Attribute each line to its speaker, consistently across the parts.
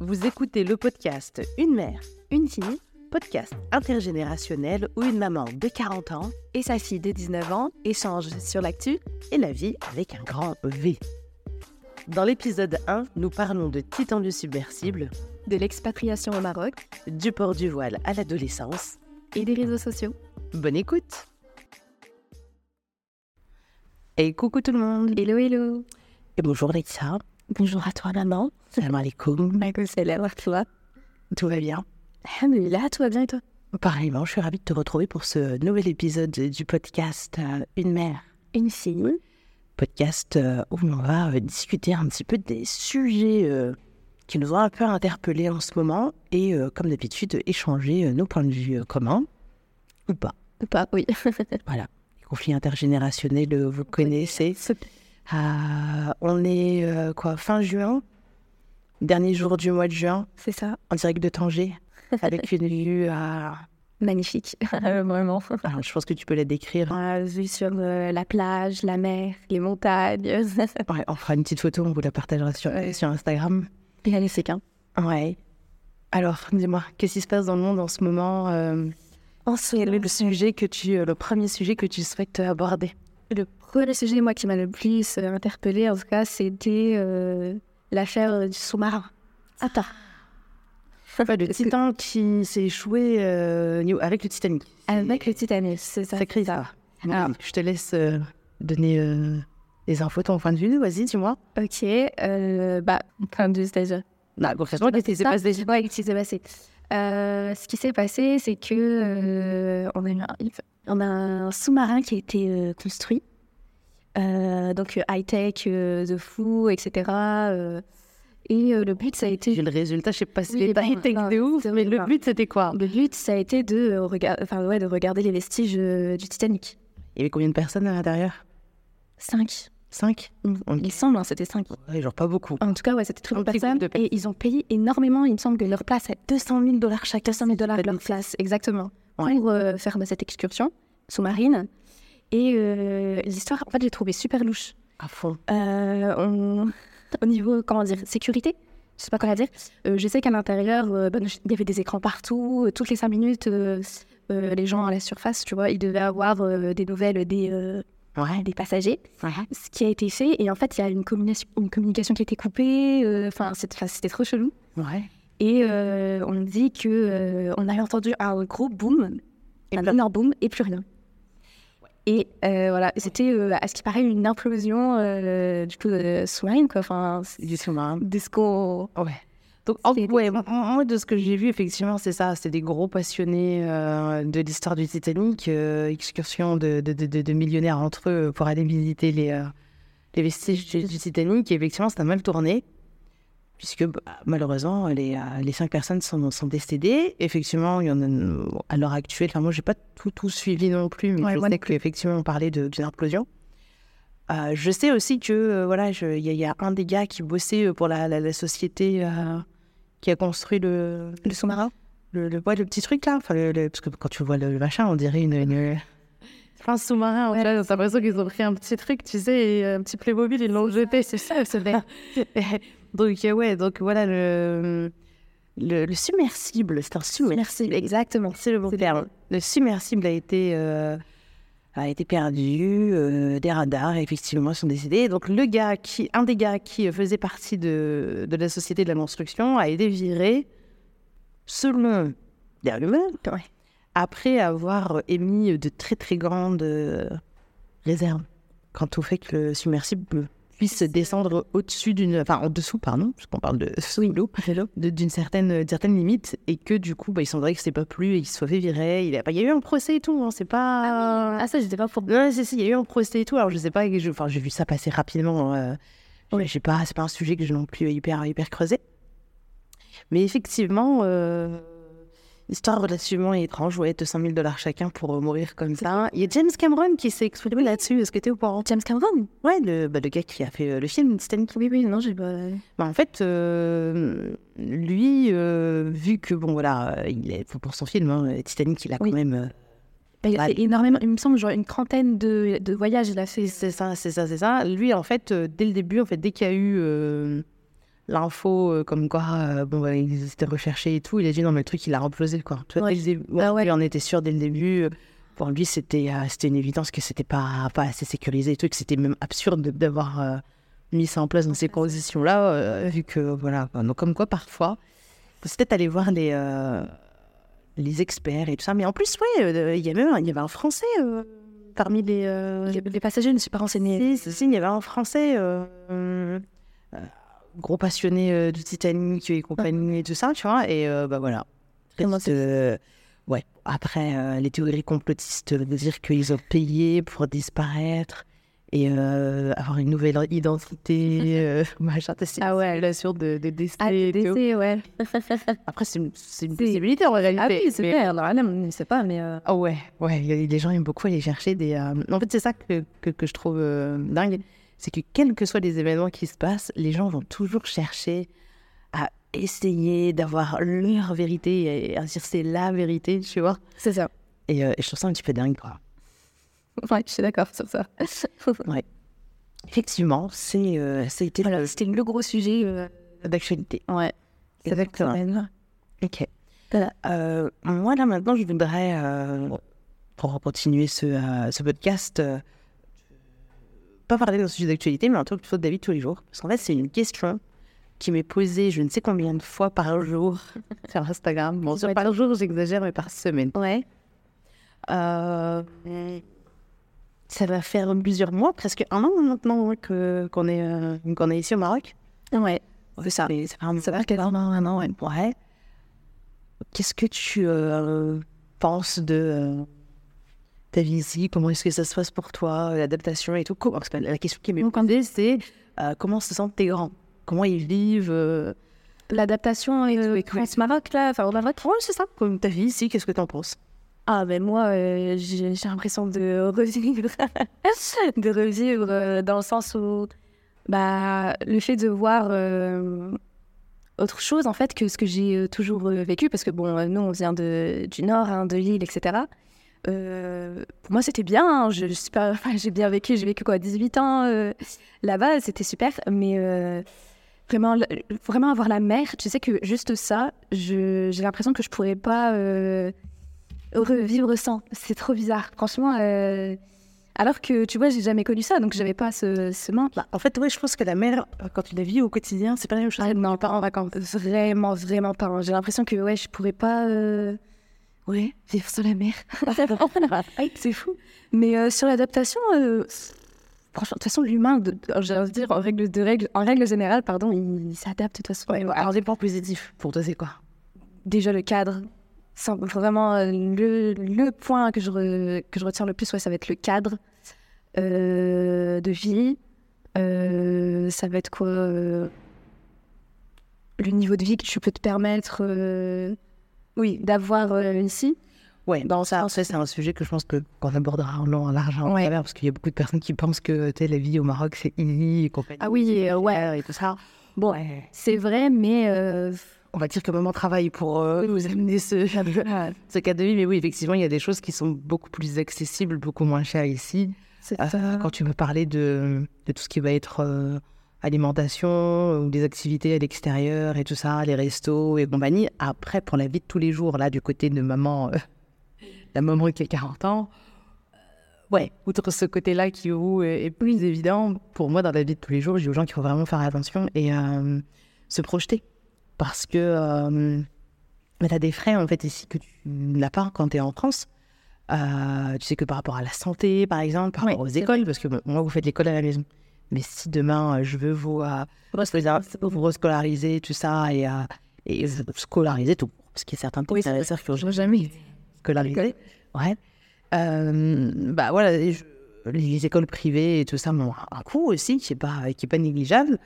Speaker 1: Vous écoutez le podcast Une mère, une fille, podcast intergénérationnel où une maman de 40 ans
Speaker 2: et sa fille de 19 ans échangent sur l'actu
Speaker 1: et la vie avec un grand V. Dans l'épisode 1, nous parlons de Titan du submersible,
Speaker 2: de l'expatriation au Maroc,
Speaker 1: du port du voile à l'adolescence
Speaker 2: et des réseaux sociaux.
Speaker 1: Bonne écoute Et coucou tout le monde
Speaker 2: Hello hello
Speaker 1: Et bonjour Leïssa
Speaker 2: Bonjour à toi maman
Speaker 1: Salam alaikum
Speaker 2: Salam à toi
Speaker 1: Tout va bien?
Speaker 2: Alhamdulillah, tout va bien et toi?
Speaker 1: Pareillement, je suis ravie de te retrouver pour ce nouvel épisode du podcast euh, Une mère,
Speaker 2: une fille.
Speaker 1: Podcast euh, où on va euh, discuter un petit peu des sujets qui nous ont un peu interpellés en ce moment et, comme d'habitude, échanger nos points de vue communs ou pas.
Speaker 2: Ou pas, oui.
Speaker 1: voilà. Les conflits intergénérationnels, vous connaissez. On est quoi, fin juin Dernier jour du mois de juin.
Speaker 2: C'est ça.
Speaker 1: En direct de Tanger avec une vue à...
Speaker 2: magnifique, vraiment.
Speaker 1: Alors, je pense que tu peux la décrire.
Speaker 2: Une vue sur euh, la plage, la mer, les montagnes.
Speaker 1: ouais, on fera une petite photo, on vous la partagera sur, sur Instagram.
Speaker 2: Magnifique, hein
Speaker 1: Ouais. Alors, dis-moi, qu'est-ce qui se passe dans le monde en ce moment euh,
Speaker 2: En ce
Speaker 1: Quel est le sujet que tu, euh, le premier sujet que tu souhaites aborder?
Speaker 2: Le premier sujet, moi, qui m'a le plus interpellée, en tout cas, c'était l'affaire du sous-marin.
Speaker 1: Attends le Titan qui s'est échoué euh, avec le Titanic.
Speaker 2: Avec le Titanic, c'est ça.
Speaker 1: Sacré ça. Alors, je te laisse euh, donner euh, les infos, ton point de vue. Vas-y, dis-moi.
Speaker 2: Ok. bah, point de vue, c'est-à-dire.
Speaker 1: Bah, concrètement, qu'est-ce qui s'est passé?
Speaker 2: Ouais, qu'est-ce qui s'est passé? Ce qui s'est passé, c'est que on, a un, on a un sous-marin qui a été construit. donc, high-tech, de fou, etc. Et euh, le but, ça a été.
Speaker 1: le résultat, je sais pas si
Speaker 2: oui,
Speaker 1: pas été de ouf, mais le but, c'était quoi
Speaker 2: Le but, ça a été de, euh, regarder, enfin, ouais, de regarder les vestiges euh, du Titanic.
Speaker 1: Il y avait combien de personnes à l'intérieur?
Speaker 2: Cinq.
Speaker 1: Cinq?
Speaker 2: Mm. Il semble, hein, c'était cinq.
Speaker 1: Ouais, genre pas beaucoup.
Speaker 2: En tout cas, ouais, c'était très de personnes. Et ils ont payé énormément. Il me semble que leur place est 200 000 dollars chaque. 200 000 dollars leur place, exactement. Pour faire cette excursion sous-marine. Et l'histoire, en fait, j'ai trouvé super louche.
Speaker 1: À fond.
Speaker 2: on au niveau, comment dire, sécurité. Je sais pas quoi dire. Euh, je sais qu'à l'intérieur, euh, ben, il y avait des écrans partout. Euh, toutes les cinq minutes, les gens à la surface, tu vois, ils devaient avoir des nouvelles des, des passagers. Ce qui a été fait. Et en fait, il y a une, communication, une communication qui a été coupée. Enfin, c'était trop chelou.
Speaker 1: Ouais.
Speaker 2: Et on dit que on a entendu un gros boom, un énorme boom, et plus rien. Et euh, voilà, c'était euh, à ce qui paraît une implosion euh, du coup sous-marine, quoi. Enfin,
Speaker 1: du sous-marin.
Speaker 2: De.
Speaker 1: Ouais. Donc, ouais, moi, de ce que j'ai vu, effectivement, c'est ça. C'est des gros passionnés de l'histoire du Titanic, excursion de, de, de, de, millionnaires entre eux pour aller visiter les, les vestiges du, du Titanic. Et effectivement, ça a mal tourné puisque bah, malheureusement, les, euh, les, cinq personnes sont, sont, décédées. Effectivement, il y en a à l'heure actuelle. Enfin, moi, j'ai pas tout, tout suivi non plus, mais je sais qu'effectivement, on parlait d'une implosion. Euh, je sais aussi que euh, voilà, il y, a un des gars qui bossait pour la, la, société qui a construit le,
Speaker 2: le sous-marin.
Speaker 1: Le, le, le, petit truc là, enfin, parce que quand tu vois le, machin, on dirait une, une... un sous-marin, ouais. t'as l'impression qu'ils ont pris un petit truc, tu sais, un petit Playmobil, ils l'ont jeté, c'est ça, c'est vrai. Donc, euh, ouais, donc voilà, le, le, submersible, c'est un submersible,
Speaker 2: exactement,
Speaker 1: c'est le bon terme. Le submersible a été, euh, a été perdu, euh, des radars, effectivement, sont décédés. Donc, le gars qui, un des gars qui faisait partie de, de la société de la construction a été viré selon les rumeurs, après avoir émis de très très grandes réserves quant au fait que le submersible puisse descendre au-dessus d'une, enfin en dessous, pardon, puisqu'on parle de sous l'eau, d'une certaine, certaine limite, et que du coup, bah, il semblerait que c'est pas plus et qu'il soit fait virer. Il, a, il y a eu un procès et tout, hein, c'est pas.
Speaker 2: Ah, ah, ça, j'étais pas pour.
Speaker 1: Non, c'est, il y a eu un procès et tout. Alors je sais pas, enfin j'ai vu ça passer rapidement. Euh, ouais, j'ai pas, c'est pas un sujet que j'ai non plus hyper hyper creusé. Mais effectivement. Euh, Histoire relativement étrange, ouais, 200 000 dollars chacun pour euh, mourir comme ça. Il y a James Cameron qui s'est exprimé là-dessus. Est-ce que tu es au courant?
Speaker 2: James Cameron?
Speaker 1: Ouais, le, bah, le gars qui a fait euh, le film Titanic.
Speaker 2: Oui, oui, non, j'ai pas.
Speaker 1: Bah, en fait, euh, lui, vu que, bon, voilà, il est pour son film, hein, Titanic, il a quand même.
Speaker 2: Bah, il a fait énormément, il me semble, genre une trentaine de, de voyages, il a fait.
Speaker 1: C'est ça, c'est ça, c'est ça. Lui, en fait, dès le début, en fait, dès qu'il y a eu l'info euh, comme quoi euh, bon bah, ils étaient recherchés et tout, il a dit non mais le truc il a implosé quoi. Tu vois,
Speaker 2: Ouais. Ah ouais.
Speaker 1: lui, on était sûr dès le début. Pour lui c'était euh, c'était une évidence que c'était pas pas assez sécurisé et tout, que c'était même absurde de- d'avoir mis ça en place dans ces conditions là, vu que voilà. Donc comme quoi parfois, faut peut-être aller voir les les experts et tout ça. Mais en plus ouais, euh, il y il avait un Français euh, parmi les euh,
Speaker 2: Les passagers ne sont pas renseignés.
Speaker 1: si, si, si, il y avait un Français, gros passionné euh, du Titanic et compagnie et tout ça, tu vois. Et euh, bah voilà. Euh, ouais. Après, euh, les théories complotistes de dire qu'ils ont payé pour disparaître et euh, avoir une nouvelle identité, euh, machin.
Speaker 2: Ah ouais.
Speaker 1: l'assure de, de décès
Speaker 2: Ah,
Speaker 1: tout.
Speaker 2: décès, ouais.
Speaker 1: Après, c'est une, c'est une possibilité en réalité.
Speaker 2: Ah oui, c'est
Speaker 1: mais-
Speaker 2: clair. Alors, ne sait pas, mais. euh,
Speaker 1: ah ouais, ouais, les gens aiment beaucoup aller chercher des. En fait, c'est ça que, que, que je trouve dingue, c'est que quels que soient les événements qui se passent, les gens vont toujours chercher à essayer d'avoir leur vérité et à dire c'est la vérité, tu vois.
Speaker 2: C'est ça.
Speaker 1: Et, euh, et je trouve ça un petit peu dingue, quoi.
Speaker 2: Ouais, je suis d'accord sur ça.
Speaker 1: Effectivement, c'est euh,
Speaker 2: c'était le gros sujet. euh,
Speaker 1: d'actualité.
Speaker 2: Ouais.
Speaker 1: Exactement. Ok.
Speaker 2: Voilà.
Speaker 1: Moi, là, maintenant, je voudrais, pour continuer ce, ce podcast, pas parler d'un sujet d'actualité, mais un truc plutôt de de tous les jours. Parce qu'en fait, c'est une question qui m'est posée je ne sais combien de fois par jour sur Instagram. Bon, sur
Speaker 2: Ouais.
Speaker 1: par jour, j'exagère, mais par semaine.
Speaker 2: Ouais.
Speaker 1: Euh, ça va faire plusieurs mois, presque un an maintenant hein, que, qu'on, est, euh, qu'on est ici au Maroc.
Speaker 2: Ouais.
Speaker 1: C'est ça. Mais ça fait un
Speaker 2: quasiment un an, ouais.
Speaker 1: Ouais. Qu'est-ce que tu euh, penses de ta vie ici? Comment est-ce que ça se passe pour toi L'adaptation et tout? Comment- La question qui m'est posée, c'est euh, comment se sentent tes grands? Comment ils vivent euh,
Speaker 2: L'adaptation euh, France-Maroc, là, enfin au Maroc.
Speaker 1: Ouais, c'est ça. Comme ta vie ici, qu'est-ce que tu en penses?
Speaker 2: Ah, ben moi, euh, j'ai l'impression de revivre, de revivre euh, dans le sens où bah, le fait de voir euh, autre chose, en fait, que ce que j'ai euh, toujours euh, vécu, parce que bon, euh, nous, on vient de, du Nord, hein, de l'île, etc. Euh, pour moi, c'était bien. hein, je, je suis pas- enfin, j'ai bien vécu. J'ai vécu quoi, 18 ans euh, là-bas. C'était super. Mais euh, vraiment, vraiment avoir la mer, tu sais que juste ça, j'ai l'impression que je pourrais pas revivre sans. C'est trop bizarre. Franchement, alors que tu vois, j'ai jamais connu ça, donc j'avais pas ce, ce manque.
Speaker 1: Bah, En fait, ouais, je pense que la mer, quand tu la vis au quotidien, c'est pas la même chose.
Speaker 2: Ah, non, pas en vacances. Vraiment, vraiment pas. hein. J'ai l'impression que ouais, je pourrais pas ouais, vivre sur la mer. c'est fou. Mais euh, sur l'adaptation, euh, franchement, de toute façon, l'humain, j'ai envie de dire, en règle, de règle, en règle générale, pardon, il, il s'adapte de toute façon.
Speaker 1: Alors, des points positifs, pour toi, c'est quoi?
Speaker 2: Déjà, le cadre. Vraiment, euh, le, le point que je, re- que je retiens le plus, ouais, ça va être le cadre euh, de vie. Ça va être quoi Le niveau de vie que tu peux te permettre oui, d'avoir euh, ici.
Speaker 1: Ouais, dans ça, c'est un sujet que je pense que qu'on abordera en long, en large, en
Speaker 2: Ouais.
Speaker 1: travers, parce qu'il y a beaucoup de personnes qui pensent que la vie au Maroc c'est easy et compagnie.
Speaker 2: Ah oui, euh, ouais.
Speaker 1: et tout ça.
Speaker 2: Bon,
Speaker 1: Ouais.
Speaker 2: c'est vrai, mais euh,
Speaker 1: On va dire que maman travaille pour euh, nous amener ce, ce cas de vie, mais oui, effectivement, il y a des choses qui sont beaucoup plus accessibles, beaucoup moins chères ici.
Speaker 2: c'est
Speaker 1: Euh,
Speaker 2: ça.
Speaker 1: quand tu veux parler de, de tout ce qui va être alimentation ou des activités à l'extérieur et tout ça, les restos et compagnie. Après, pour la vie de tous les jours, là, du côté de maman, euh, la maman qui a 40 ans, euh, ouais, outre ce côté-là qui vous est, plus évident, pour moi, dans la vie de tous les jours, je dis aux gens qu'il faut vraiment faire attention et euh, se projeter. Parce que euh, tu as des frais, en fait, ici que tu n'as pas quand tu es en France. Tu sais que par rapport à la santé, par exemple, par
Speaker 2: Oui,
Speaker 1: rapport aux écoles, parce que bon, moi, vous faites l'école à la maison. Mais si demain, euh, je veux vous, euh, vous rescolariser, tout ça, et, euh, et scolariser tout, parce qu'il y a certains
Speaker 2: Oui,
Speaker 1: sœurs qui ont
Speaker 2: jamais.
Speaker 1: scolarisé. Ouais. Euh, bah voilà, je- les écoles privées et tout ça ont un coût aussi qui n'est pas, qui est pas négligeable.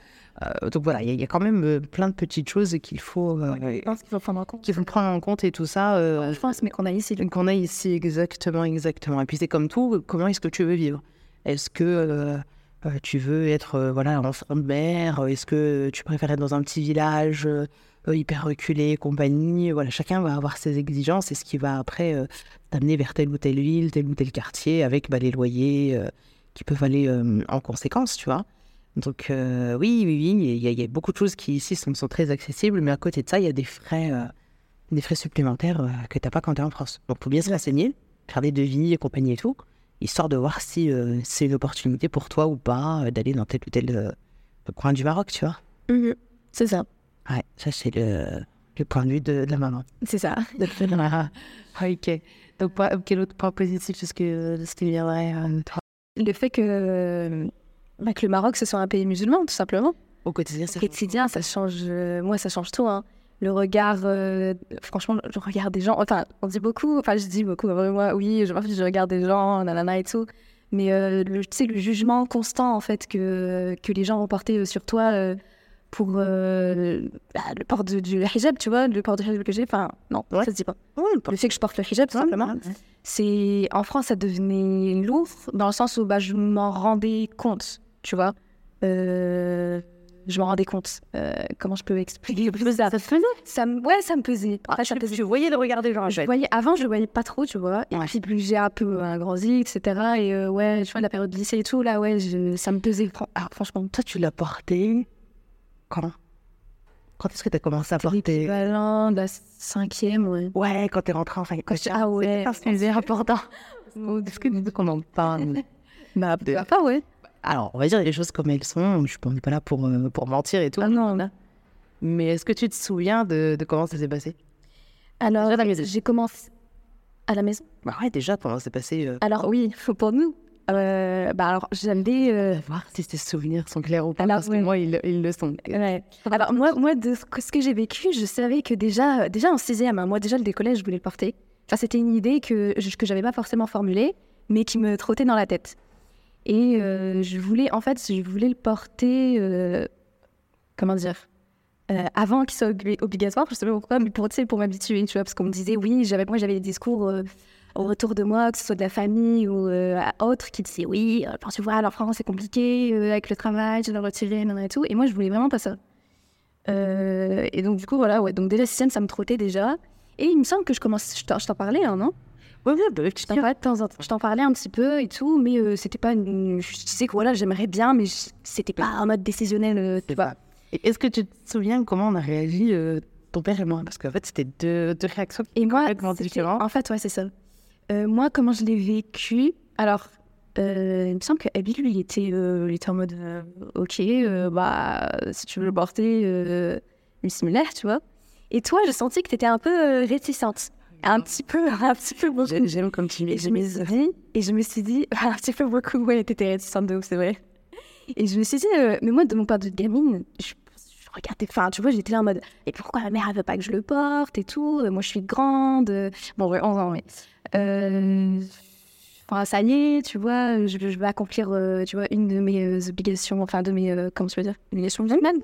Speaker 1: Euh, donc voilà, il y, a- il y a quand même plein de petites choses qu'il faut, euh,
Speaker 2: Je pense qu'il faut prendre en compte.
Speaker 1: qu'il faut prendre en compte et tout ça.
Speaker 2: Je pense, mais qu'on a ici.
Speaker 1: qu'on a ici, exactement, exactement. Et puis c'est comme tout, comment est-ce que tu veux vivre? Est-ce que euh, euh, tu veux être euh, voilà, en de mer Est-ce que tu préfères être dans un petit village euh, euh, hyper reculé, compagnie Voilà, chacun va avoir ses exigences et ce qui va après euh, t'amener vers telle ou telle ville, tel ou tel quartier avec bah, les loyers euh, qui peuvent aller euh, en conséquence, tu vois. Donc euh, oui, oui, oui, il y, a- il y a beaucoup de choses qui ici sont, sont très accessibles, mais à côté de ça, il y a des frais, euh, des frais supplémentaires euh, que tu n'as pas quand tu es en France. Donc il faut bien se renseigner, faire des devis et compagnie et tout, histoire de voir si euh, c'est une opportunité pour toi ou pas euh, d'aller dans tel ou tel euh, coin du Maroc, tu vois.
Speaker 2: Mhm. C'est ça.
Speaker 1: Ouais, ça c'est le, le point de vue de, de la maman.
Speaker 2: C'est ça.
Speaker 1: Ok. Donc pas- quel autre point positif est-ce que ce qui viendrait euh, toi?
Speaker 2: Le fait que, bah, que le Maroc, ce soit un pays musulman, tout simplement.
Speaker 1: au quotidien ça
Speaker 2: Au quotidien, ça change. moi, ça change tout. hein. Le regard, euh, franchement, je regarde des gens. Enfin, on dit beaucoup. Enfin, je dis beaucoup. Moi, oui, je, je regarde des gens, nanana et tout. Mais euh, le, tu sais, le jugement constant, en fait, que, que les gens vont porter euh, sur toi euh, pour bah, le port de- du hijab, tu vois, le port du hijab que j'ai. Enfin, non,
Speaker 1: Ouais.
Speaker 2: ça se dit pas.
Speaker 1: Ouais,
Speaker 2: Le fait que je porte le hijab, tout simplement. c'est en France ça devenait lourd dans le sens où bah, je m'en rendais compte tu vois Euh, je m'en rendais compte Euh, comment je peux expliquer plus ça
Speaker 1: Ça te faisait
Speaker 2: ça me ouais ça me pesait Après, ça me pesait.
Speaker 1: Tu voyais le regard des gens,
Speaker 2: Je voyais, avant, je le voyais pas trop, tu vois. Et
Speaker 1: Ouais.
Speaker 2: puis, plus j'ai un peu un grandi, etc. Et euh, ouais, tu vois, la période de lycée et tout, là, ouais, je- ça me pesait. fran- ah, franchement,
Speaker 1: Toi, tu l'as porté quand? Quand est-ce que tu as commencé à porter?
Speaker 2: l'équivalent de la cinquième, ouais.
Speaker 1: Ouais, quand t'es rentré en fin
Speaker 2: Quand ah ouais,
Speaker 1: c'est important. Est-ce que tu veux qu'on en parle?
Speaker 2: Bah,
Speaker 1: De-
Speaker 2: pas, ouais.
Speaker 1: Alors, on va dire les choses comme elles sont. Je ne suis pas là pour, euh, pour mentir et tout.
Speaker 2: Ah non, là.
Speaker 1: Mais est-ce que tu te souviens de, de comment ça s'est passé?
Speaker 2: Alors, j'ai commencé à la maison.
Speaker 1: Bah ouais, déjà, comment ça s'est passé euh,
Speaker 2: Alors oui, pour nous. Euh, bah alors euh,
Speaker 1: Voir si tes souvenirs sont clairs ou pas.
Speaker 2: Alors,
Speaker 1: parce
Speaker 2: ouais.
Speaker 1: que moi, ils, ils le sont.
Speaker 2: ouais. Alors moi, moi de ce que, ce que j'ai vécu, je savais que déjà, déjà en sixième, hein, moi déjà le décollage, je voulais le porter. Enfin, c'était une idée que je que j'avais pas forcément formulée, mais qui me trottait dans la tête. Et euh, je voulais, en fait, je voulais le porter. euh, comment dire euh, avant qu'il soit obli- obligatoire, je sais pas pourquoi, mais pour, tu pour m'habituer, tu vois, parce qu'on me disait, oui, j'avais, moi j'avais des discours euh, au retour de moi, que ce soit de la famille ou à autres, qui disaient, oui, parce que voilà, en France c'est compliqué, avec le travail, je dois retirer, et tout, et moi je voulais vraiment pas ça. Et donc du coup, voilà, ouais, donc déjà, sixième, ça me trottait déjà, et il me semble que je commence, je t'en parlais, hein, non?
Speaker 1: Ouais, ouais, bah, tu
Speaker 2: je t'en parlais de temps en temps. Je t'en parlais un petit peu et tout, mais euh, c'était pas une... Je disais que voilà, j'aimerais bien, mais je- c'était pas en mode décisionnel, euh, tu vois.
Speaker 1: Est-ce que tu te souviens comment on a réagi, euh, ton père et moi? Parce qu'en fait, c'était deux, deux réactions
Speaker 2: Et moi,
Speaker 1: complètement différentes.
Speaker 2: en fait, ouais, c'est ça. Moi, comment je l'ai vécu? Alors, il me semble que Abby, lui, il était, il était en mode Ok, bah, si tu veux le porter, euh, similaire, tu vois. Et toi, je sentis que tu étais un peu réticente. Un petit peu, un petit peu beaucoup.
Speaker 1: J'ai- J'aime comme tu
Speaker 2: Et je me suis dit, et je me suis dit, un petit peu beaucoup, ouais, t'étais réticente de ouf, c'est vrai. Et je me suis dit, euh, mais moi, de mon part de gamine, je, je regardais, enfin, tu vois, j'étais là en mode, et pourquoi ma mère, elle veut pas que je le porte et tout Euh, Moi, je suis grande. euh, Bon, ouais, 11 ans, mais. Euh, Enfin, ça y est, tu vois, je, je vais accomplir, euh, tu vois, une de mes obligations, enfin, de mes, comment je peux dire, obligations musulmanes.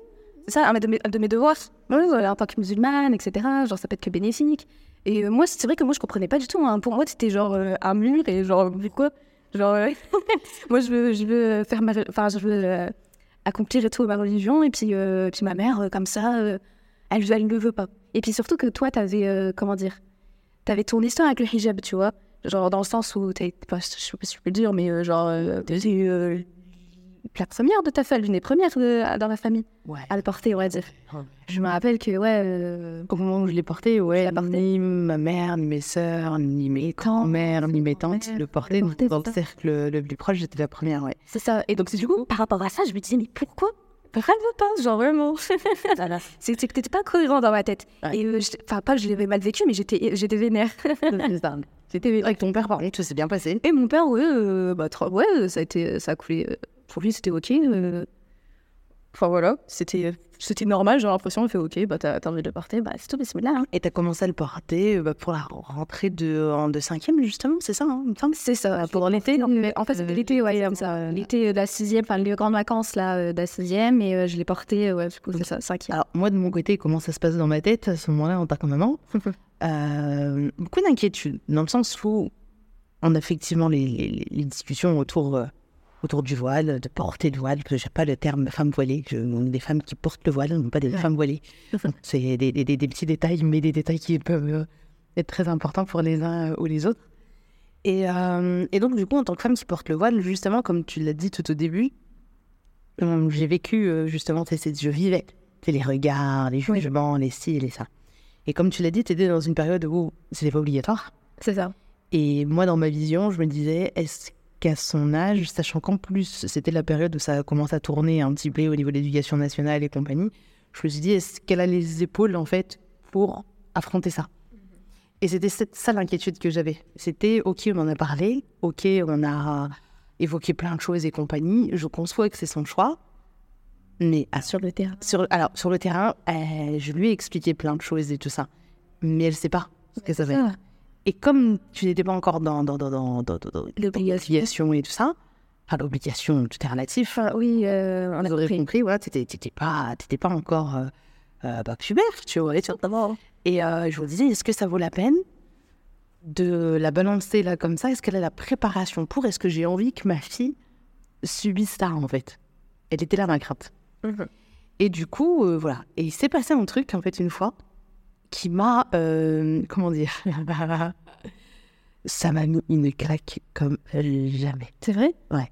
Speaker 2: C'est ça, un de mes, de mes devoirs. En tant que musulmane, etc. Genre, ça peut être que bénéfique. Et euh, moi, c'est vrai que moi, je comprenais pas du tout. hein. Pour moi, c'était genre euh, un mur et genre, mais quoi? Genre, euh, moi, je veux, je veux faire ma. Enfin, je veux euh, accomplir et tout ma religion. Et puis, euh, puis ma mère, comme ça, elle, elle ne le veut pas. Et puis surtout que toi, t'avais, comment dire T'avais ton histoire avec le hijab, tu vois? Genre, dans le sens où, t'es, pas, je sais pas si je peux le dire, mais genre, euh, la première de ta famille, l'une des premières de- dans la famille
Speaker 1: Ouais.
Speaker 2: à le porter, on va dire. Je me rappelle que, ouais. euh,
Speaker 1: Au moment où je l'ai porté, ouais, ni ma mère, ni mes sœurs, ni mes grands-mères, ni mes tantes le portaient. Dans le cercle le plus proche, j'étais la première, ouais.
Speaker 2: C'est ça. Et donc, c'est du coup, par rapport à ça, je me disais, mais pourquoi? Veut pas Genre, vraiment. c'est que t'étais pas cohérent dans ma tête.
Speaker 1: Ouais.
Speaker 2: Et, euh, enfin, pas que je l'avais mal vécu, mais j'étais vénère.
Speaker 1: C'était vénère. avec ton père, par contre, ça s'est bien passé.
Speaker 2: Et mon père, ouais, euh, bah, trop- ouais, ça a, été, ça a coulé. Pour lui, c'était OK. euh. Enfin, voilà. C'était c'était normal, j'ai l'impression. Il fait OK, bah, t'as t'as envie de le porter, bah, c'est tout, bismillah. Hein.
Speaker 1: Et t'as commencé à le porter euh, bah, pour la rentrée de, en de cinquième, justement, c'est ça, hein, semble?
Speaker 2: C'est ça, pour l'été. En fait, c'était
Speaker 1: Euh,
Speaker 2: l'été, ouais, comme ça. L'été de la sixième, enfin, les grandes vacances là, de la sixième, et euh, je l'ai porté, ouais, du coup, c'est ça, cinquième.
Speaker 1: Alors, moi, de mon côté, comment ça se passe dans ma tête à ce moment-là en tant que maman Euh, Beaucoup d'inquiétude, dans le sens où on a effectivement les, les- les discussions autour, euh, autour du voile, de porter le voile, parce que j'ai pas le terme femme voilée. Je, on est des femmes qui portent le voile, non pas des femmes voilées. C'est des, des- des- des petits détails, mais des détails qui peuvent euh, être très importants pour les uns ou les autres. Et, euh, et donc, du coup, en tant que femme qui porte le voile, justement, comme tu l'as dit tout au début, j'ai vécu euh, justement, je vivais les regards, les
Speaker 2: Oui.
Speaker 1: jugements, les ci et les ça. Et comme tu l'as dit, tu étais dans une période où c'était pas obligatoire.
Speaker 2: C'est ça.
Speaker 1: Et moi, dans ma vision, je me disais, est-ce qu'à son âge, sachant qu'en plus, c'était la période où ça commence à tourner un petit peu au niveau de l'éducation nationale et compagnie, je me suis dit, est-ce qu'elle a les épaules, en fait, pour affronter ça? Et c'était cette- ça l'inquiétude que j'avais. C'était, OK, on en a parlé, OK, on a évoqué plein de choses et compagnie, je conçois que c'est son choix, mais
Speaker 2: Sur le terrain.
Speaker 1: sur, alors, sur le terrain, euh, je lui ai expliqué plein de choses et tout ça, mais elle sait pas ce que ça dire. Et comme tu n'étais pas encore dans, dans, dans, dans, dans, dans-
Speaker 2: L'obligation.
Speaker 1: et tout ça, enfin l'obligation, tout est relatif,
Speaker 2: Enfin, oui, euh, on a compris.
Speaker 1: compris, voilà, t'étais t'étais pas, pas encore euh, euh, bah, pubère, tu vois, et tout. Et euh, je me disais, est-ce que ça vaut la peine de la balancer là comme ça? Est-ce qu'elle a la préparation pour? Est-ce que j'ai envie que ma fille subisse ça en fait? Elle était là ma crainte.
Speaker 2: Mhm.
Speaker 1: Et du coup, voilà. Et il s'est passé un truc en fait une fois qui m'a, euh, comment dire, ça m'a mis une claque comme jamais.
Speaker 2: C'est vrai?
Speaker 1: Ouais.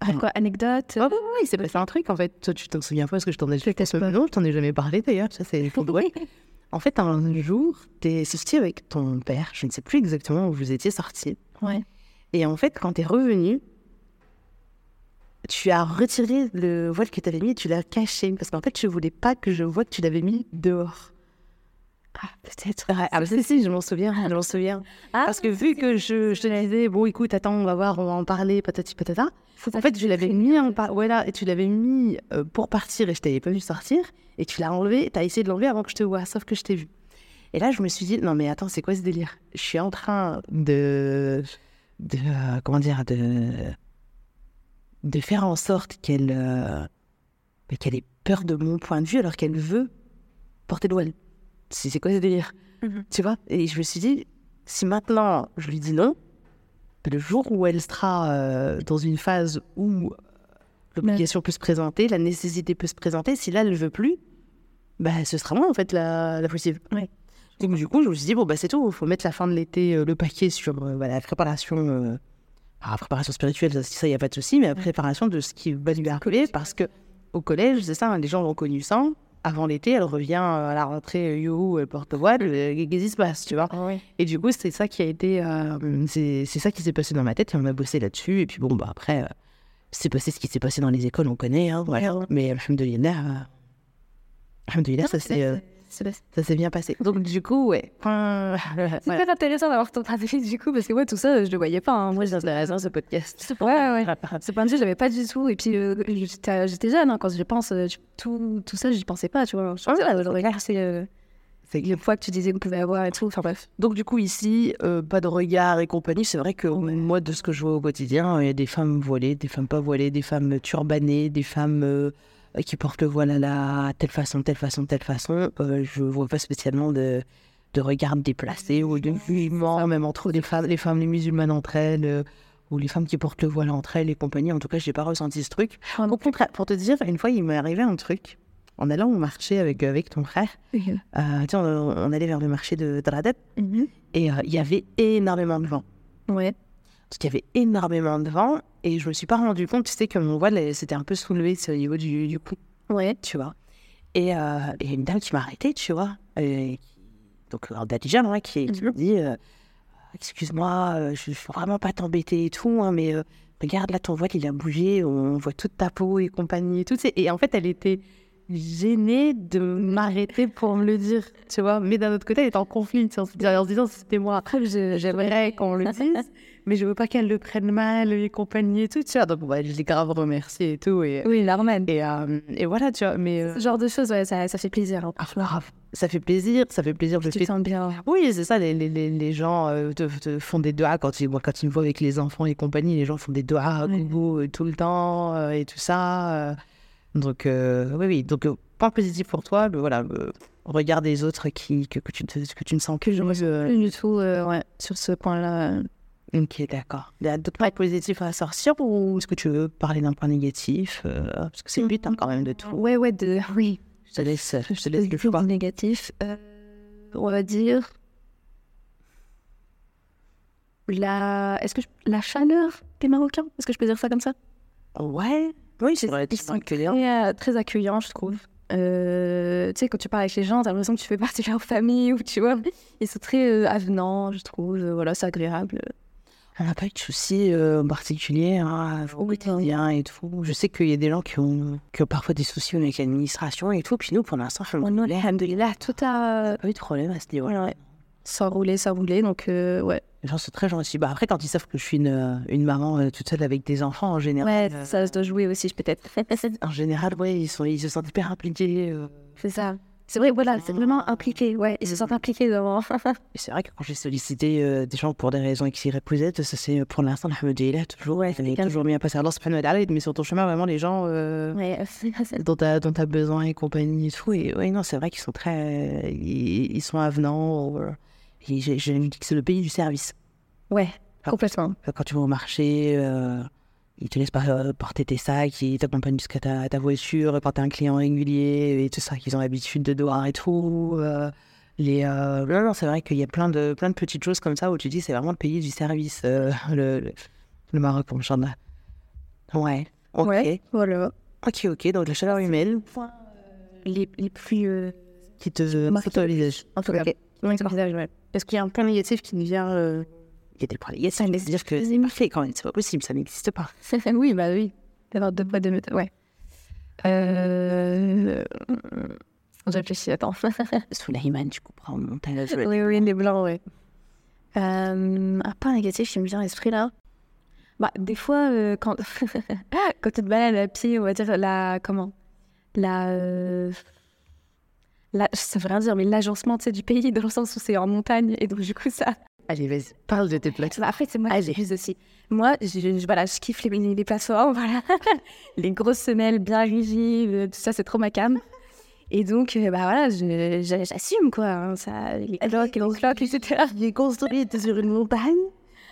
Speaker 2: Ah, quoi, anecdote?
Speaker 1: Ouais, ouais, il s'est passé un truc en fait. Toi, tu t'en souviens pas parce que je t'en ai
Speaker 2: pas.
Speaker 1: Non, je t'en ai jamais parlé d'ailleurs. Ça, c'est trop drôle. En fait, un jour, t'es sorti avec ton père. Je ne sais plus exactement où vous étiez sortis.
Speaker 2: Ouais.
Speaker 1: Et en fait, quand t'es revenu, tu as retiré le voile que t'avais mis et tu l'as caché. Parce qu'en fait, tu voulais pas que je vois que tu l'avais mis dehors.
Speaker 2: Ah, peut-être.
Speaker 1: Ah, bah, si, si, je m'en souviens, je m'en souviens. Parce que vu que je, je te disais, bon, écoute, attends, on va voir, on va en parler, patati patata. En fait, je l'avais mis en par- voilà, et tu l'avais mis euh, pour partir et je t'avais pas vu sortir. Et tu l'as enlevé, tu as essayé de l'enlever avant que je te vois, sauf que je t'ai vu. Et là, je me suis dit, non, mais attends, c'est quoi ce délire? Je suis en train de. de euh, comment dire De. de faire en sorte qu'elle. euh, bah, qu'elle ait peur de mon point de vue alors qu'elle veut porter le voile. C'est quoi ce délire
Speaker 2: Mhm.
Speaker 1: Tu vois Et je me suis dit, si maintenant je lui dis non, le jour où elle sera euh, dans une phase où euh, l'obligation peut se présenter, la nécessité peut se présenter, si là elle ne veut plus, bah, ce sera moi en fait la, la.
Speaker 2: Ouais.
Speaker 1: Donc du coup, je me suis dit, bon, bah, c'est tout, il faut mettre la fin de l'été, euh, le paquet sur euh, la préparation, la préparation spirituelle, ça, ça, il n'y a pas de souci, mais la préparation de ce qui va lui arriver, parce que au collège, c'est ça, hein, les gens l'ont connu sans. Avant l'été, elle revient euh, à la rentrée, euh, youhou, elle porte voile, euh, qu'est-ce qui se passe, tu vois?
Speaker 2: Ouais.
Speaker 1: et du coup, c'est ça qui a été. euh, c'est ça qui s'est passé dans ma tête et on a bossé là-dessus. Et puis bon, bah après, euh, c'est passé ce qui s'est passé dans les écoles, on connaît. Hein, voilà. Mais Alhamdoulilah, euh, Alhamdoulilah, ça
Speaker 2: C'est
Speaker 1: ça s'est bien passé. Donc du coup, ouais. euh,
Speaker 2: C'est
Speaker 1: voilà.
Speaker 2: hyper intéressant d'avoir ton point de vue du coup, parce que moi, tout ça, je le voyais pas. hein. Moi,
Speaker 1: C'est intéressant ce podcast.
Speaker 2: Ouais, ouais. Ce point de vue, je l'avais pas du tout. Et puis, euh, j'étais j'étais jeune, hein, quand je pense, euh, tout, tout ça, j'y pensais pas, tu vois. Je pensais, regard, c'est euh, le poids que tu disais qu'on pouvait avoir et tout. Enfin, bref.
Speaker 1: Donc du coup ici, euh, pas de regard et compagnie. C'est vrai que moi, de ce que je vois au quotidien, il y a des femmes voilées, des femmes pas voilées, des femmes turbanées, des femmes euh, qui portent le voile à la telle façon, telle façon, telle façon. Euh, je vois pas spécialement de, de regard déplacé ou de jugement, même entre les femmes, les femmes, les musulmanes entre elles. euh, ou les femmes qui portent le voile entre elles et compagnie. En tout cas, j'ai pas ressenti ce truc. Au contraire, pour te dire, une fois, il m'est arrivé un truc. En allant au marché avec, avec ton frère, euh, tu sais, on, on allait vers le marché de Dradet
Speaker 2: Mhm.
Speaker 1: et euh, il y avait énormément de vent.
Speaker 2: Ouais.
Speaker 1: Parce qu'il y avait énormément de vent et je me suis pas rendu compte, tu sais, que mon voile elle, s'était un peu soulevé le niveau du, du cou,
Speaker 2: Ouais.
Speaker 1: tu vois. Et euh, et une dame qui m'a arrêté, tu vois. Et donc, alors, Dadija, là, qui, qui me dit euh, Excuse-moi, euh, je ne veux vraiment pas t'embêter et tout, hein, mais euh, regarde là, ton voile, il a bougé, on voit toute ta peau et compagnie et tout. Et en fait, elle était gênée de m'arrêter pour me le dire, tu vois. Mais d'un autre côté, elle était en conflit, en se disant- C'était moi. J'aimerais qu'on le dise, mais je veux pas qu'elle le prenne mal et compagnie et tout, tu vois. Donc, bah, je l'ai grave remercié et tout. Et,
Speaker 2: Oui, normal.
Speaker 1: et, euh, et voilà, tu vois. Mais euh,
Speaker 2: Ce genre de choses, ouais, ça, ça fait plaisir. hein.
Speaker 1: ah, ça fait plaisir, ça fait plaisir. Je
Speaker 2: Tu te
Speaker 1: fais-
Speaker 2: sens bien.
Speaker 1: Oui, c'est ça, les, les, les, les gens euh, te, te font des doigts quand ils, quand ils me voient avec les enfants et compagnie, les gens font des doigts gogo, euh, tout le temps et tout ça. Euh. Donc, euh, oui, oui. Donc, euh, point positif pour toi, le, voilà, le regard des autres qui, que, que, tu, ne- que tu ne sens que je
Speaker 2: Plus du tout, euh, ouais, sur ce point-là. euh.
Speaker 1: Ok, d'accord. Il y a d'autres points positifs à sortir ou est-ce que tu veux parler d'un point négatif euh, Parce que c'est le but hein, quand même de tout.
Speaker 2: Ouais, ouais, de... oui.
Speaker 1: Je te laisse, je te laisse le choix.
Speaker 2: négatif. euh, on va dire. La... Est-ce que je- la chaleur des Marocains Est-ce que je peux dire ça comme ça?
Speaker 1: Ouais, Oui, c'est
Speaker 2: Ils
Speaker 1: relativement
Speaker 2: sont
Speaker 1: accueillant.
Speaker 2: très, euh, très accueillants, je trouve. Euh, tu sais, quand tu parles avec les gens, t'as l'impression que tu fais partie de leur famille ou tu vois. Ils sont très euh, avenants, je trouve. Voilà, c'est agréable.
Speaker 1: On n'a pas eu de soucis euh, en particulier hein, au quotidien et tout. Je sais qu'il y a des gens qui ont, qui ont parfois des soucis avec l'administration et tout. Puis nous, pour l'instant, on
Speaker 2: a, tout a
Speaker 1: n'a pas eu de problème à ce niveau-là.
Speaker 2: Ouais, sans rouler, sans rouler. Donc, euh, ouais.
Speaker 1: Les gens sont très gentils. Bah, après, quand ils savent que je suis une, euh, une maman euh, toute seule avec des enfants, en général,
Speaker 2: Ouais,
Speaker 1: euh,
Speaker 2: ça doit jouer aussi, peut-être.
Speaker 1: en général, ouais, ils, sont, ils se sentent hyper impliqués. euh.
Speaker 2: c'est ça. C'est vrai, voilà, c'est vraiment impliqué. Ouais, ils se sentent impliqués dans.
Speaker 1: Et c'est vrai que quand j'ai sollicité des gens pour des raisons X, Y, Z, ça c'est pour l'instant, alhamdoulilah, toujours, ouais, ça est toujours bien passé. Alors, subhanahu wa mais sur ton chemin, vraiment, les gens
Speaker 2: ouais,
Speaker 1: dont tu as, besoin et compagnie et tout. Et ouais, non, c'est vrai qu'ils sont très. ils sont avenants. Et j'ai j'ai dit que c'est le pays du service.
Speaker 2: ouais, complètement.
Speaker 1: Quand tu vas au marché, euh, ils te laissent pas euh, porter tes sacs, ils t'accompagnent jusqu'à ta, ta voiture quand t'es un client régulier et tout ça, qu'ils ont l'habitude de devoir et tout. euh, les, euh, non, non, c'est vrai qu'il y a plein de, plein de petites choses comme ça où tu dis c'est vraiment le pays du service, le, le, le Maroc, pour le Ouais, ok.
Speaker 2: Ouais, voilà.
Speaker 1: Ok, ok, donc la chaleur humaine
Speaker 2: Les, les plus.
Speaker 1: qui te.
Speaker 2: En tout cas, Visage, ouais.
Speaker 1: Est-ce qu'il y a un point négatif qui nous vient euh, Il y a des points négatifs, c'est-à-dire que c'est parfait quand même, c'est pas possible, ça n'existe pas.
Speaker 2: oui, bah oui. D'avoir deux poids, deux méthodes, ouais. Euh... Je réfléchis, attends.
Speaker 1: Souleyman, tu comprends, à la
Speaker 2: oui, oui, les blancs, ouais. Euh, un point négatif qui me vient à l'esprit là. Bah, des fois, euh, quand... quand tu te balades à pied, on va dire la. Comment La. Euh, la... Ça veut rien dire, mais l'agencement du pays, dans le sens où c'est en montagne, et donc du coup, ça.
Speaker 1: Allez, vas-y, parle de tes plaques.
Speaker 2: Bah, après, c'est moi qui
Speaker 1: Allez.
Speaker 2: j'abuse aussi. Moi, je, je- voilà, je kiffe les, les plateformes, voilà. les grosses semelles bien rigides, tout ça, c'est trop ma cam. Et donc, euh, bah voilà, j'assume, quoi. hein, ça, les cloques, les cloques, etc.
Speaker 1: Construit sur une montagne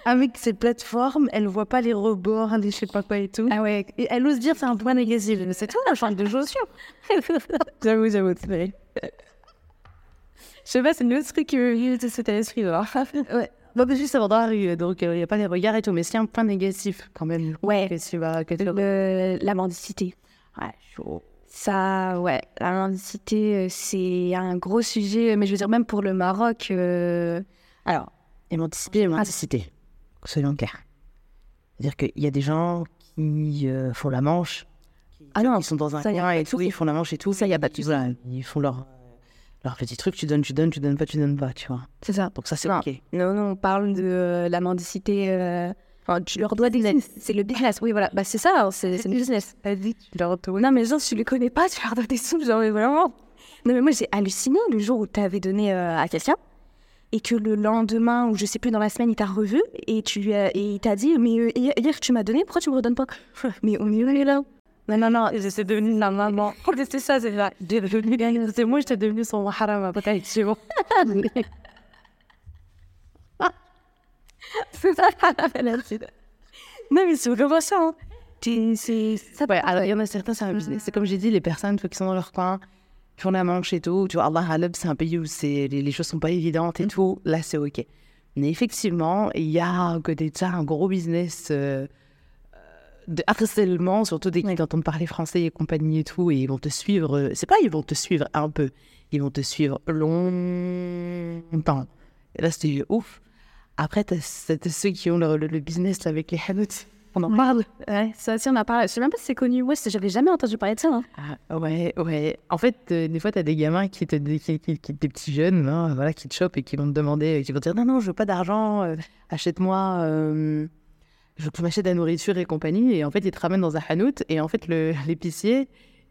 Speaker 1: avec ses plateformes, elle voit pas les rebords, les je sais pas quoi et tout.
Speaker 2: Ah ouais,
Speaker 1: Et elle ose dire c'est un point négatif. Mais C'est tout, un change de chaussures.
Speaker 2: j'avoue, j'avoue, c'est vrai. Je sais pas, c'est le truc qui me vient de cet esprit.
Speaker 1: Ouais. Bah, parce que ça va arriver, donc il n'y a pas les regards et tout, mais c'est un point négatif quand même.
Speaker 2: Ouais.
Speaker 1: Que tu vas. Que tu...
Speaker 2: Le- la mendicité.
Speaker 1: Ouais, chaud.
Speaker 2: Ça, ouais, la mendicité, euh, c'est un gros sujet, mais je veux dire, même pour le Maroc, euh,
Speaker 1: Alors, émanciper, émancipité. Soyons clairs. C'est-à-dire qu'il y a des gens qui euh, font la manche, qui,
Speaker 2: Ah non,
Speaker 1: qui sont dans un
Speaker 2: ça, y a
Speaker 1: coin et tout, ils font la manche et tout.
Speaker 2: Ça, y a pas de
Speaker 1: Ils- Ils font leur, leur petit truc, tu donnes, tu donnes, tu donnes pas, tu donnes pas, tu vois.
Speaker 2: c'est ça.
Speaker 1: Donc ça, c'est ok.
Speaker 2: Non, non, on parle de euh, la mendicité. euh, Enfin, tu leur dois des C'est le business, oui, voilà. Bah, c'est ça, hein, c'est le business.
Speaker 1: Vas-y, tu leur retournes.
Speaker 2: Non, mais genre, tu les connais pas, tu leur dois des sous, genre, mais vraiment. Non, mais moi, j'ai halluciné le jour où tu avais donné euh, à quelqu'un et que le lendemain, ou je sais plus, dans la semaine, il t'a revu et, tu et il t'a dit Mais euh, hier, tu m'as donné, pourquoi tu me redonnes pas? Mais on est là Non, non, non, c'est devenu la maman. C'est ça, c'est ça.
Speaker 1: C'est moi, j'étais devenue son haram après, c'est bon.
Speaker 2: C'est ça, Non, mais c'est vraiment ça. Hein. C'est ça.
Speaker 1: Ouais, alors, il y en a certains, c'est un business. C'est comme j'ai dit, les personnes tu vois, qui sont dans leur coin, manche et tout. Tu vois, Allah Halab, c'est un pays où les, les choses sont pas évidentes et tout. Là, c'est OK. Mais effectivement, il y a à côté de ça un gros business euh, de harcèlement, surtout dès qu'ils entendent parler français et compagnie et tout. Et ils vont te suivre. euh, C'est pas ils vont te suivre un peu. Ils vont te suivre longtemps. Et là, c'était ouf. Après, t'as ceux qui ont le, le- le business avec les hanots. On en parle.
Speaker 2: Ouais, ça aussi, on a parlé. Je sais même pas si c'est connu. Ouais, c'est- j'avais jamais entendu parler de ça. hein.
Speaker 1: Ah, ouais, ouais. En fait, euh, des fois, tu as des gamins qui te, qui, qui- qui- des petits jeunes, hein, voilà, qui te chopent et qui vont te demander, qui vont te dire non, non, je veux pas d'argent, euh, achète-moi, euh, je veux que tu m'achètes de la nourriture et compagnie. Et en fait, ils te ramènent dans un hanout et en fait, l'épicier,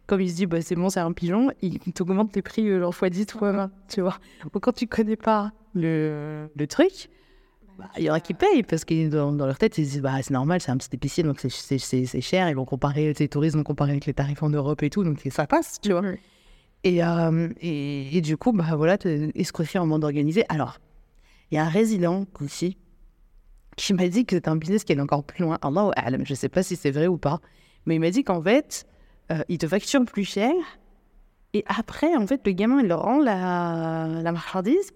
Speaker 1: comme il se dit, bah, c'est bon, c'est un pigeon, il t'augmente les prix euh, genre fois 10, fois 20, tu vois. Donc, quand tu connais pas le, le truc, bah, il y en a qui payent parce que dans, dans leur tête, ils se disent bah, c'est normal, c'est un petit épicier, donc c'est- cher. Ils vont comparer, les touristes vont comparer avec les tarifs en Europe et tout, donc ça passe, tu vois. Et, euh, et, et du coup, bah voilà, t'es escroquerie en monde organisé. Alors, il y a un résident aussi qui m'a dit que c'est un business qui est encore plus loin. Allah je sais pas si c'est vrai ou pas, mais il m'a dit qu'en fait, euh, il te facture plus cher. Et après, en fait, le gamin, il leur rend la, la marchandise.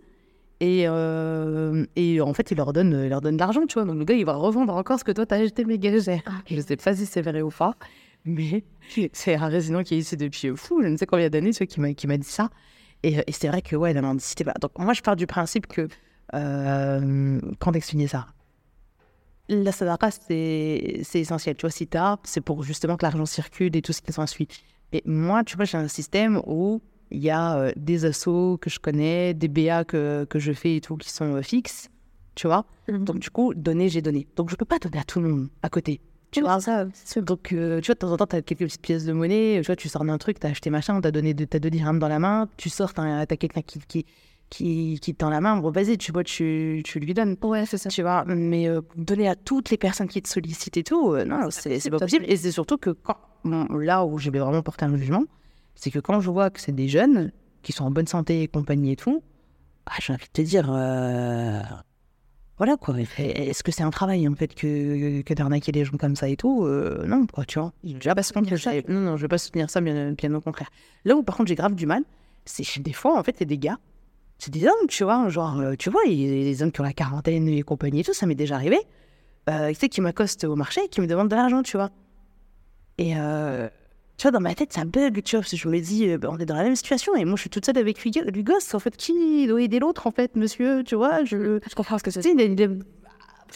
Speaker 1: Et, euh, et en fait, il leur donne, il leur donne de l'argent, tu vois. Donc le gars, il va revendre encore ce que toi, t'as acheté méga cher. Je sais pas si c'est vrai ou pas. Mais c'est un résident qui est ici depuis fou, je ne sais combien d'années, tu vois, qui m'a, qui m'a dit ça. Et, et c'est vrai que, ouais, la mendicité, bah, donc moi, je pars du principe que, euh, quand expliquer ça La sadaqa, c'est, essentiel. Tu vois, si t'as, c'est pour justement que l'argent circule et tout ce qui s'ensuit. Et moi, tu vois, j'ai un système où il y a euh, des assos que je connais, des BA que, que je fais et tout qui sont euh, fixes, tu vois. Donc, du coup, donner, j'ai donné. Donc, je peux pas donner à tout le monde à côté. Tu vois,
Speaker 2: ça,
Speaker 1: donc, euh, tu vois, de temps en temps, tu as quelques petites pièces de monnaie. Tu vois, tu sors d'un truc, tu as acheté machin, tu as donné t'as deux dirhams dans la main. Tu sors, tu as, quelqu'un qui, qui, qui, qui te tend la main. Bon, vas-y, tu vois, tu, tu lui donnes.
Speaker 2: Ouais, c'est ça.
Speaker 1: Tu vois, mais donner à toutes les personnes qui te sollicitent et tout, non, c'est c'est pas possible. Et c'est surtout que quand, bon, là où je vais vraiment porter un jugement, c'est que quand je vois que c'est des jeunes qui sont en bonne santé et compagnie et tout, ah, j'ai envie de te dire, euh, voilà quoi. Est-ce que c'est un travail en fait que, que d'arnaquer les gens comme ça et tout Euh, Non, quoi, tu vois. Déjà, parce que j'ai- non, non, je vais pas soutenir ça, bien, bien au contraire. Là où par contre j'ai grave du mal, c'est des fois en fait, il y a des gars, c'est des hommes, tu vois, genre, euh, tu vois, il y a des hommes qui ont la quarantaine et compagnie et tout, ça m'est déjà arrivé. Euh, tu sais, qui m'accostent au marché et qui me demandent de l'argent, tu vois. Et euh, tu vois, dans ma tête, ça bug, tu vois, parce que je me dis, euh, bah, on est dans la même situation et moi je suis toute seule avec lui, gosse, en fait, qui doit aider l'autre, en fait, monsieur, tu vois, je.
Speaker 2: Je comprends ce que c'est.
Speaker 1: Tu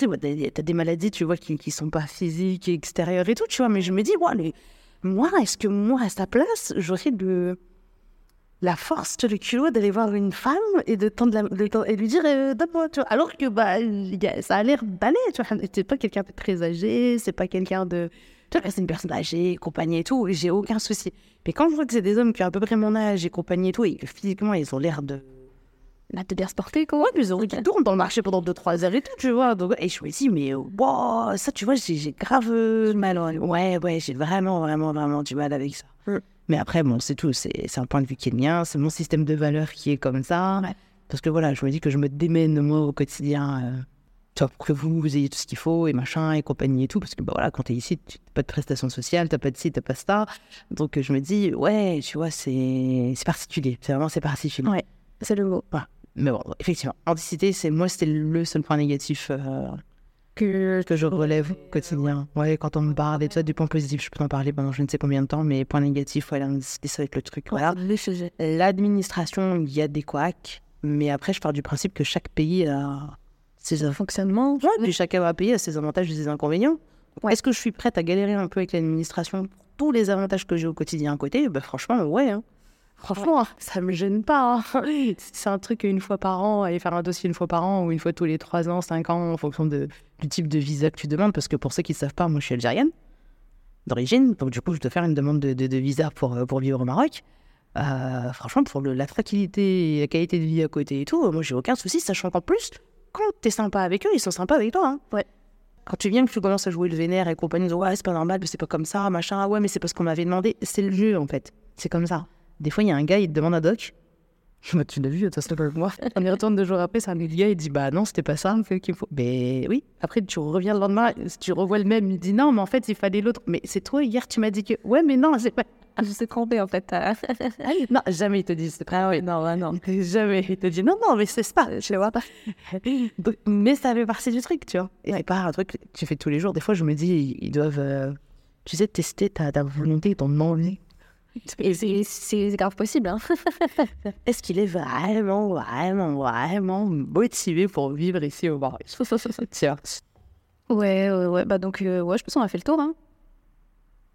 Speaker 1: sais, t'as des- maladies, tu vois, qui, qui sont pas physiques et extérieures et tout, tu vois, mais je me dis, ouais, mais moi, est-ce que moi, à sa place, j'aurais de la force, le culot d'aller voir une femme et de tendre la, de tendre- et lui dire, euh, donne-moi, tu vois, alors que, bah, ça a l'air d'aller, tu vois, c'est pas quelqu'un de très âgé, c'est pas quelqu'un de, tu vois, c'est une personne âgée, compagnie et tout, j'ai aucun souci. Mais quand je vois que c'est des hommes qui ont à peu près mon âge et compagnie et tout, et que physiquement, ils ont l'air de,
Speaker 2: Là, de bien se porter, quoi.
Speaker 1: Ouais, mais ils ont qui tournent dans le marché pendant 2-3 heures et tout, tu vois. Donc, et je me dis, mais wow, ça, tu vois, j'ai j'ai grave euh, mal. Ouais, ouais, j'ai vraiment, vraiment, vraiment du mal avec ça.
Speaker 2: Mm.
Speaker 1: Mais après, bon, c'est tout. C'est c'est un point de vue qui est le mien. C'est mon système de valeurs qui est comme ça.
Speaker 2: Ouais.
Speaker 1: Parce que voilà, je me dis que je me démène, moi, au quotidien. euh, tu pour que vous, vous ayez tout ce qu'il faut et machin et compagnie et tout. Parce que bah, voilà, quand t'es ici, tu n'as pas de prestations sociales, t'as pas de ci, t'as pas ça. Donc, je me dis, ouais, tu vois, c'est particulier. C'est vraiment, c'est particulier.
Speaker 2: Ouais. C'est le mot.
Speaker 1: Mais bon, effectivement, mendicité, c'est moi, c'était le seul point négatif euh,
Speaker 2: Que
Speaker 1: que je relève au quotidien. Ouais, quand on me parle et tout ça, du point positif, je peux en parler pendant je ne sais combien de temps, mais point négatif, ouais, la mendicité, ça va être le truc. Voilà. L'administration, il y a des couacs, mais après, je pars du principe que chaque pays a ses avantages.
Speaker 2: Fonctionnement.
Speaker 1: Ouais, puis chacun va payer a ses avantages et ses inconvénients.
Speaker 2: Ouais.
Speaker 1: Est-ce que je suis prête à galérer un peu avec l'administration pour tous les avantages que j'ai au quotidien à côté? Bah, Franchement, ouais. hein. Franchement, ça me gêne pas. hein. C'est un truc une fois par an, aller faire un dossier une fois par an ou une fois tous les 3 ans, 5 ans, en fonction de, du type de visa que tu demandes. Parce que pour ceux qui ne savent pas, moi je suis algérienne d'origine. Donc du coup, je dois faire une demande de, de- de visa pour, euh, pour vivre au Maroc. Euh, franchement, pour le- la tranquillité et la qualité de vie à côté et tout, moi j'ai aucun souci, sachant qu'en plus, quand t'es sympa avec eux, ils sont sympas avec toi. hein.
Speaker 2: Ouais.
Speaker 1: Quand tu viens, que tu commences à jouer le vénère et compagnie, ils disent, ouais, c'est pas normal, mais c'est pas comme ça, machin, ah ouais, mais c'est parce qu'on m'avait demandé. C'est le jeu en fait. C'est comme ça. Des fois, il y a un gars, il te demande un doc. Bah, tu l'as vu, c'est pas moi. On y retourne deux jours après, c'est un autre gars, il dit, bah non, c'était pas ça qu'il faut. Ben oui. Après, tu reviens le lendemain, tu revois le même, il dit, non, mais en fait, il fallait l'autre. Mais c'est toi, hier, tu m'as dit que, ouais, mais non, c'est pas.
Speaker 2: Je me suis trompée, en fait. euh.
Speaker 1: Non, jamais il te dit, c'est pas vrai. Non, ouais, non. Jamais il te dit, non, non, mais c'est ça.
Speaker 2: Je le vois pas.
Speaker 1: Mais ça fait partie du truc, tu vois. Et c'est pas un truc que tu fais tous les jours. Des fois, je me dis, ils doivent, euh, tu sais, tester ta, ta volonté, ton envie.
Speaker 2: Et c'est grave possible. Hein.
Speaker 1: Est-ce qu'il est vraiment, vraiment, vraiment motivé pour vivre ici au Maroc Tiens.
Speaker 2: Ouais, ouais, ouais. Bah donc, euh, ouais, je pense qu'on a fait le tour. Hein.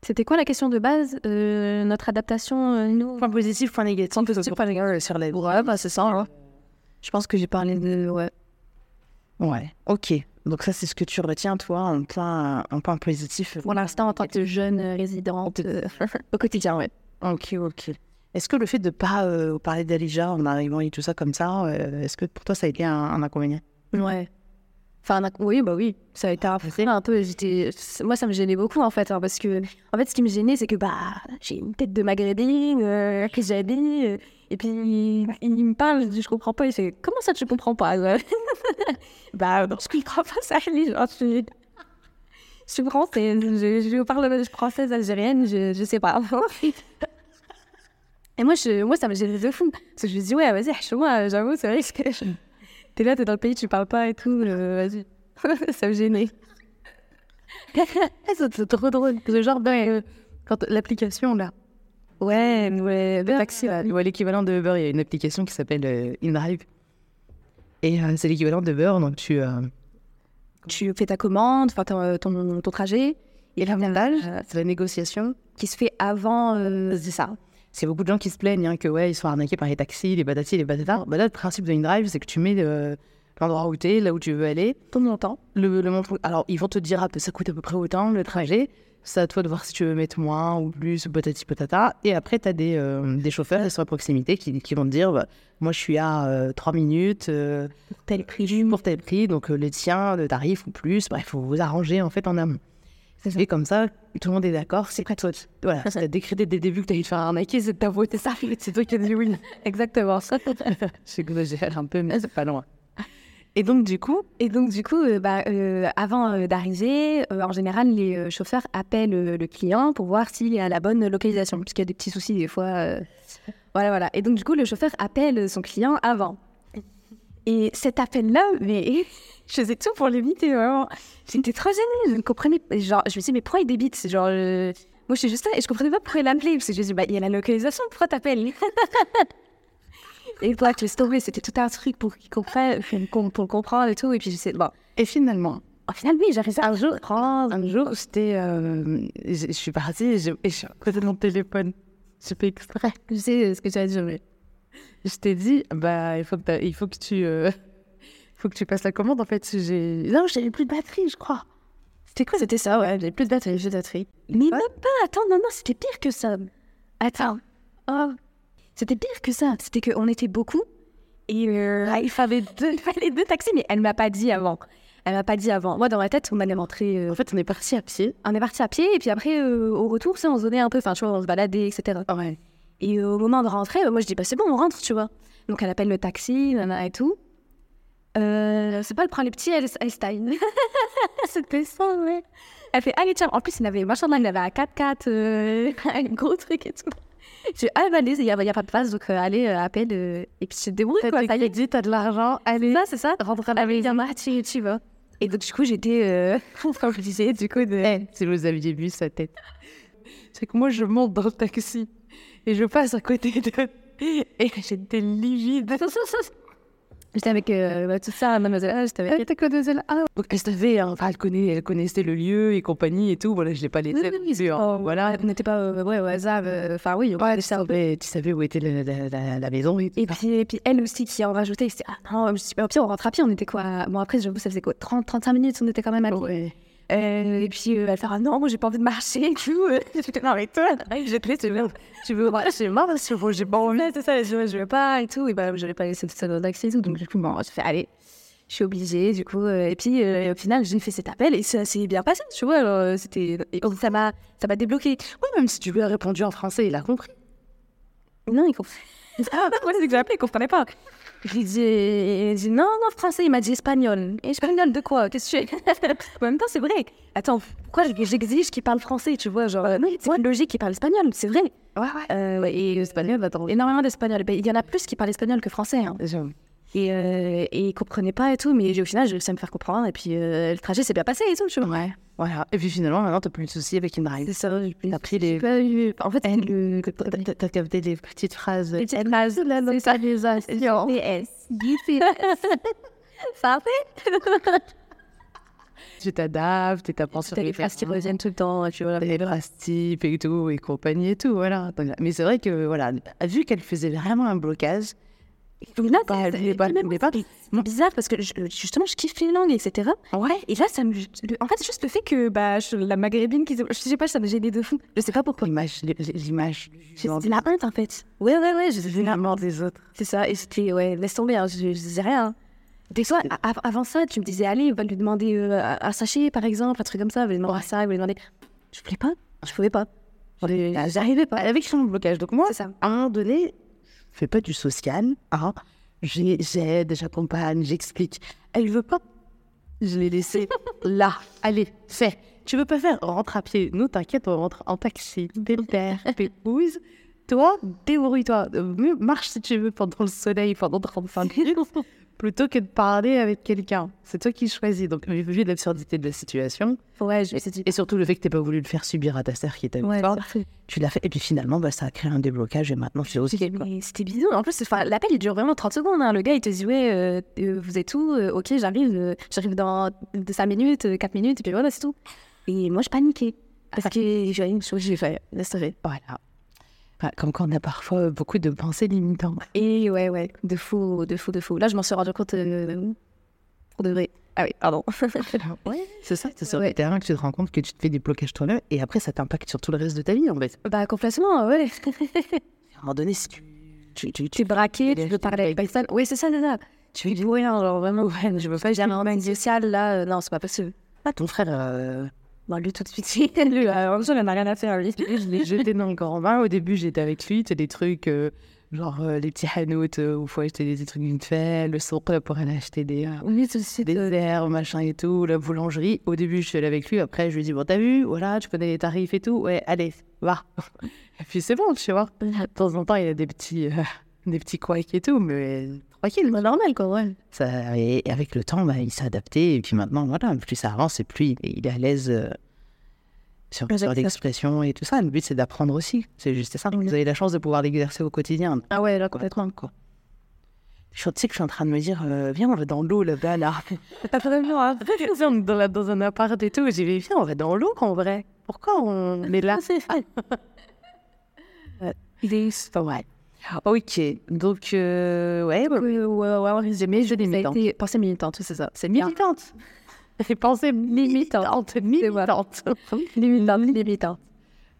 Speaker 2: C'était quoi la question de base Euh, Notre adaptation, euh, nous?
Speaker 1: Point positif, point négatif.
Speaker 2: Point positif, point négatif.
Speaker 1: sur vie.
Speaker 2: Ouais, bah c'est ça. hein. Je pense que j'ai parlé de. Ouais.
Speaker 1: Ouais, ok. Donc ça, c'est ce que tu retiens, toi, un point, un point positif?
Speaker 2: Pour l'instant, en tant que jeune euh, résidente euh, au quotidien, ouais.
Speaker 1: Ok, ok. Est-ce que le fait de pas euh, parler d'Alija en arrivant et tout ça comme ça, euh, est-ce que pour toi ça a été un, un inconvénient?
Speaker 2: Ouais. Enfin, oui, bah oui, ça a été un, un peu. J'étais, moi, ça me gênait beaucoup en fait, hein, parce que en fait, ce qui me gênait, c'est que bah, j'ai une tête de maghrébine, euh, que j'ai dit, euh, et puis il, il me parle, je dis, je comprends pas, il fait comment ça tu comprends pas ouais Bah, non, je comprends pas ça, lui, genre, je suis, je suis française, je, je parle française algérienne, je, je sais pas. Et moi, je, moi, ça me gênait de fou. Parce que je me dis, ouais, vas-y, moi, j'avoue, c'est vrai que t'es là, t'es dans le pays, tu parles pas et tout, euh, vas-y. ça me gênait. C'est c'est trop drôle. Que genre, ben, euh,
Speaker 1: Quand l'application, là,
Speaker 2: Ouais, ouais,
Speaker 1: taxi, là, ouais, l'équivalent de Uber, il y a une application qui s'appelle euh, InDrive. Et euh, c'est l'équivalent de Uber, donc tu...
Speaker 2: tu fais ta commande, enfin ton, ton, ton trajet.
Speaker 1: Et l'avantage, c'est la négociation.
Speaker 2: qui se fait avant.
Speaker 1: C'est ça. C'est beaucoup de gens qui se plaignent hein, que ouais, ils sont arnaqués par les taxis, les batatis, les batatas. Bah là, le principe de InDrive, c'est que tu mets euh, l'endroit où tu es, là où tu veux aller,
Speaker 2: ton montant.
Speaker 1: le, le montant. Alors, ils vont te dire, ah, ça coûte à peu près autant le trajet. C'est à toi de voir si tu veux mettre moins ou plus, patati patata. Et après, tu as des, euh, des chauffeurs qui sont à proximité qui, qui vont te dire, bah, moi, je suis à 3 minutes euh,
Speaker 2: Tel prix.
Speaker 1: pour tel prix, donc euh, les tiens, le tarif ou plus. Il faut vous arranger en fait en amont.
Speaker 2: C'est.
Speaker 1: Et comme ça, tout le monde est d'accord. C'est toi. Voilà,
Speaker 2: C'est ça.
Speaker 1: t'as décrété dès le début que t'allais te faire arnaquer, c'est ta faute. C'est ça. C'est toi qui as dit oui.
Speaker 2: Exactement. Ça.
Speaker 1: J'exagère un peu, mais c'est pas loin. Et donc, du coup,
Speaker 2: Et donc, du coup, euh, bah, euh, avant euh, d'arriver, en général, les chauffeurs appellent le client pour voir s'il est à la bonne localisation, puisqu'il y a des petits soucis des fois. Voilà, voilà. Et donc, du coup, le chauffeur appelle son client avant. Et cet appel-là, mais je faisais tout pour l'éviter, vraiment. J'étais trop gênée, je ne comprenais pas. Genre, je me dit, mais pourquoi il débite? C'est Genre, euh, moi, je suis juste là et je comprenais pas pourquoi il appelait. Parce que je me dit, bah, il y a la localisation, pourquoi t'appelles? Et toi, laisse tomber, c'était tout un truc pour qu'il comprenne, pour, pour le comprendre et tout. Et puis, je sais, bon.
Speaker 1: et finalement,
Speaker 2: Au final, oui, j'arrive à
Speaker 1: un jour, un jour, j'étais, euh, je suis partie et suis à côté de mon téléphone. J'ai fait exprès.
Speaker 2: Je sais ce que tu as dit, mais...
Speaker 1: Je t'ai dit, bah, il faut que, t'as- il faut que tu, euh, faut que tu passes la commande. En fait, non, j'avais plus de batterie, je crois.
Speaker 2: C'était quoi? C'était ça, ouais. J'avais plus de batterie, plus de batterie. Mais même pas, attends, non, non, c'était pire que ça. Attends. Oh. C'était pire que ça. C'était qu'on était beaucoup. Et euh, il fallait deux, il fallait deux taxis, mais elle m'a pas dit avant. Elle m'a pas dit avant. Moi, dans ma tête, on allait rentrer. euh,
Speaker 1: En fait, on est parti à pied.
Speaker 2: on est parti à pied, et puis après, euh, au retour, ça, on se donnait un peu. Enfin, tu vois, on se baladait, etc.
Speaker 1: Ouais.
Speaker 2: Et au moment de rentrer, bah, moi je dis bah c'est bon, on rentre, tu vois. Donc elle appelle le taxi, nana et tout. Euh, c'est pas le prend les petits Einstein. C'était ça, ouais. Elle fait allez tiens, en plus il avait machin là, il avait un 4x4, euh, un gros truc et tout. Je dis ah bah allez, il y a, pas de place, donc euh, allez, euh, appelle. et puis je te débrouille
Speaker 1: T'as
Speaker 2: quoi. est.
Speaker 1: crédits, t'as de l'argent, allez.
Speaker 2: Ça, c'est ça. Rentre à la maison, tu, tu vas. Et donc du coup j'étais, comme je disais, du coup de...
Speaker 1: Eh, si vous aviez vu sa tête. C'est que moi, je monte dans le taxi et je passe à côté de. Et j'étais livide.
Speaker 2: J'étais avec euh, bah, tout ça, mademoiselle, j'étais avec...
Speaker 1: T'es mademoiselle Ah, donc elle savait, hein, enfin, elle, connaît, elle connaissait le lieu et compagnie et tout. Voilà, je l'ai pas laissé.
Speaker 2: Oui, oui. Oh,
Speaker 1: voilà.
Speaker 2: On n'était pas euh, ouais, au hasard. euh, Enfin, oui, on
Speaker 1: Ouais, tu,
Speaker 2: ça.
Speaker 1: savais, tu savais où était la, la, la- la maison et.
Speaker 2: Et puis, et puis elle aussi qui en rajoutait, c'était ah non, je me suis dit, au pire on rentre à pied, on était quoi? Bon après j'avoue ça faisait quoi? 30 35 minutes, on était quand même à pied.
Speaker 1: Ouais.
Speaker 2: Euh, et puis euh, elle fait ah non, moi j'ai pas envie de marcher et tout. J'étais non mais toi, j'ai te laissé
Speaker 1: Tu veux c'est marrant parce que j'ai pas envie.
Speaker 2: C'est ça, je, je vais pas et tout et bah je vais pas laisser tout ça dans taxi et tout. Donc du coup bon, je fais allez. Je suis obligée, du coup, euh, et puis au final, j'ai fait cet appel et ça s'est bien passé, tu vois. Alors, c'était, ça m'a, ça m'a débloqué.
Speaker 1: Oui, même si tu lui as répondu en français, il a compris.
Speaker 2: Non, il comprend. Ah, ouais, c'est que j'ai appelé, il comprenait pas. J'ai dit, il dit, non, non, français, il m'a dit espagnol. Espagnol de quoi? Qu'est-ce que tu fais? En même temps, c'est vrai. Attends, pourquoi j'exige qu'il parle français, tu vois Genre, euh, non, c'est logique qu'il parle espagnol, c'est vrai.
Speaker 1: Ouais, ouais.
Speaker 2: Euh, et espagnol, attends, énormément d'espagnol. Ben, Il y en a plus qui parlent espagnol que français. hein. Et, euh, et ils comprenaient pas et tout, mais au final, j'ai réussi à me faire comprendre. Et puis, euh, le trajet s'est bien passé et tout, tu vois.
Speaker 1: Ouais. Voilà. Et puis finalement, maintenant, t'as plus de soucis avec InDrive.
Speaker 2: C'est ça, j'ai
Speaker 1: T'as pris les.
Speaker 2: pas eu- En fait, le.
Speaker 1: T'as capté les petites phrases.
Speaker 2: Les petites phrases, la localisation. PS. Ça fait
Speaker 1: Tu t'adaptes et t'apprends sur
Speaker 2: les
Speaker 1: les
Speaker 2: phrases qui reviennent tout le temps, tu vois.
Speaker 1: les phrases types et tout, et compagnie et tout, voilà. Donc, Mais c'est vrai que, voilà, vu qu'elle faisait vraiment un blocage,
Speaker 2: Donc là,
Speaker 1: Bah,
Speaker 2: c'est- même
Speaker 1: elle voulait pas.
Speaker 2: c'est bizarre parce que je- justement, je kiffe les langues, etc.
Speaker 1: ouais,
Speaker 2: Et là, ça me. En fait, juste le fait que bah, je- la maghrébine, qui... je sais pas, ça me gênait de fou. Je sais pas pourquoi.
Speaker 1: l'image, l'image,
Speaker 2: C'était la honte en fait. Ouais, ouais, ouais. Je...
Speaker 1: la mort des autres.
Speaker 2: C'est ça. Et c'était. Ouais, laisse tomber, hein, je, je disais rien. Des fois, a- avant ça, tu me disais, allez, on va lui demander euh, un un sachet, par exemple, un truc comme ça, on va lui demander ça, on va lui demander. Je voulais pas, je pouvais pas. Je- J'arrivais pas.
Speaker 1: Créé un blocage. Donc moi,
Speaker 2: C'est ça.
Speaker 1: à un moment donné, fais pas du social, hein. J'ai- J'aide, j'accompagne, j'explique. Elle veut pas. Je l'ai laissé là. Allez, fais. Tu veux pas faire Rentre à pied. Nous, t'inquiète, on rentre en taxi. Pépère, pépouze. toi, débrouille-toi. Euh, Marche si tu veux pendant le soleil, pendant 35 minutes, plutôt que de parler avec quelqu'un. C'est toi qui choisis. Donc, vu l'absurdité de la situation,
Speaker 2: Ouais, je
Speaker 1: et, surtout le fait que tu pas voulu le faire subir à ta sœur qui était
Speaker 2: Ouais,
Speaker 1: tu l'as fait. Et puis finalement, bah, ça a créé un déblocage et maintenant, tu aussi.
Speaker 2: C'était bizarre. En plus, l'appel, il dure vraiment 30 secondes. hein. Le gars, il te dit, ouais, euh, euh, vous êtes où? Euh, Ok, j'arrive. euh, j'arrive dans 5 minutes, 4 minutes, et puis voilà, c'est tout. Et moi, je paniquais. Parce que j'ai une chose, j'ai fait, tomber.
Speaker 1: Voilà. Enfin, comme quand on a parfois beaucoup de pensées limitantes.
Speaker 2: Et ouais, ouais, de fou, de fou, de fou. Là, je m'en suis rendu compte euh, pour de vrai. Ah oui, pardon.
Speaker 1: C'est ça, c'est sur
Speaker 2: Ouais.
Speaker 1: le terrain que tu te rends compte que tu te fais des blocages toi-même et après ça t'impacte sur tout le reste de ta vie en fait.
Speaker 2: bah, complètement, ouais.
Speaker 1: À un moment donné, si tu. tu, tu,
Speaker 2: Tu es braqué,
Speaker 1: tu
Speaker 2: veux parler avec personne. Oui, c'est ça, c'est ça. Tu es rien, genre vraiment.
Speaker 1: Ouais, je veux pas
Speaker 2: J'ai un social, là, euh, non, c'est pas possible.
Speaker 1: Ah, ton frère, euh,
Speaker 2: Bon, lui, tout de suite, lui, euh, en il en a rien à faire, lui.
Speaker 1: je l'ai jeté dans le grand bain. Au début, j'étais avec lui. C'était des trucs euh, genre euh, les petits hanoutes euh, où il faut acheter des trucs vite fait, le souk pour aller acheter des,
Speaker 2: Oui, tout de suite.
Speaker 1: des herbes, machin et tout, la boulangerie. Au début, je suis allée avec lui. Après, je lui ai dit Bon, t'as vu Voilà, tu connais les tarifs et tout. Ouais, allez, va. et puis c'est bon, tu vois. De temps en temps, il y a des petits, des petits couacs et tout, mais tranquille.
Speaker 2: bah, normal, quoi, ouais.
Speaker 1: Ça, et avec le temps, bah, il s'est adapté. Et puis maintenant, voilà, plus ça avance, et plus il, est à l'aise euh, sur, sur
Speaker 2: ça.
Speaker 1: l'expression et tout ça. Le but, c'est d'apprendre aussi. C'est juste ça. Vous avez la chance de pouvoir l'exercer au quotidien.
Speaker 2: Ah ouais, là, complètement.
Speaker 1: Quoi. Je sais que je suis en train de me dire, euh, viens, on va dans l'eau là-bas, là.
Speaker 2: Pas vraiment, hein.
Speaker 1: dans, la- dans un appart et tout. J'ai dit, viens, on va dans l'eau en vrai. Pourquoi on est là?
Speaker 2: Il est...
Speaker 1: Enfin, ouais. Ok, donc, euh, ouais, bah,
Speaker 2: Ouais, ouais, ouais, en résumé, je
Speaker 1: Pensée limitante.
Speaker 2: été pensée militante, c'est ça. C'est militante.
Speaker 1: militante. J'ai pensé militante, militante.
Speaker 2: Limitante, limitante.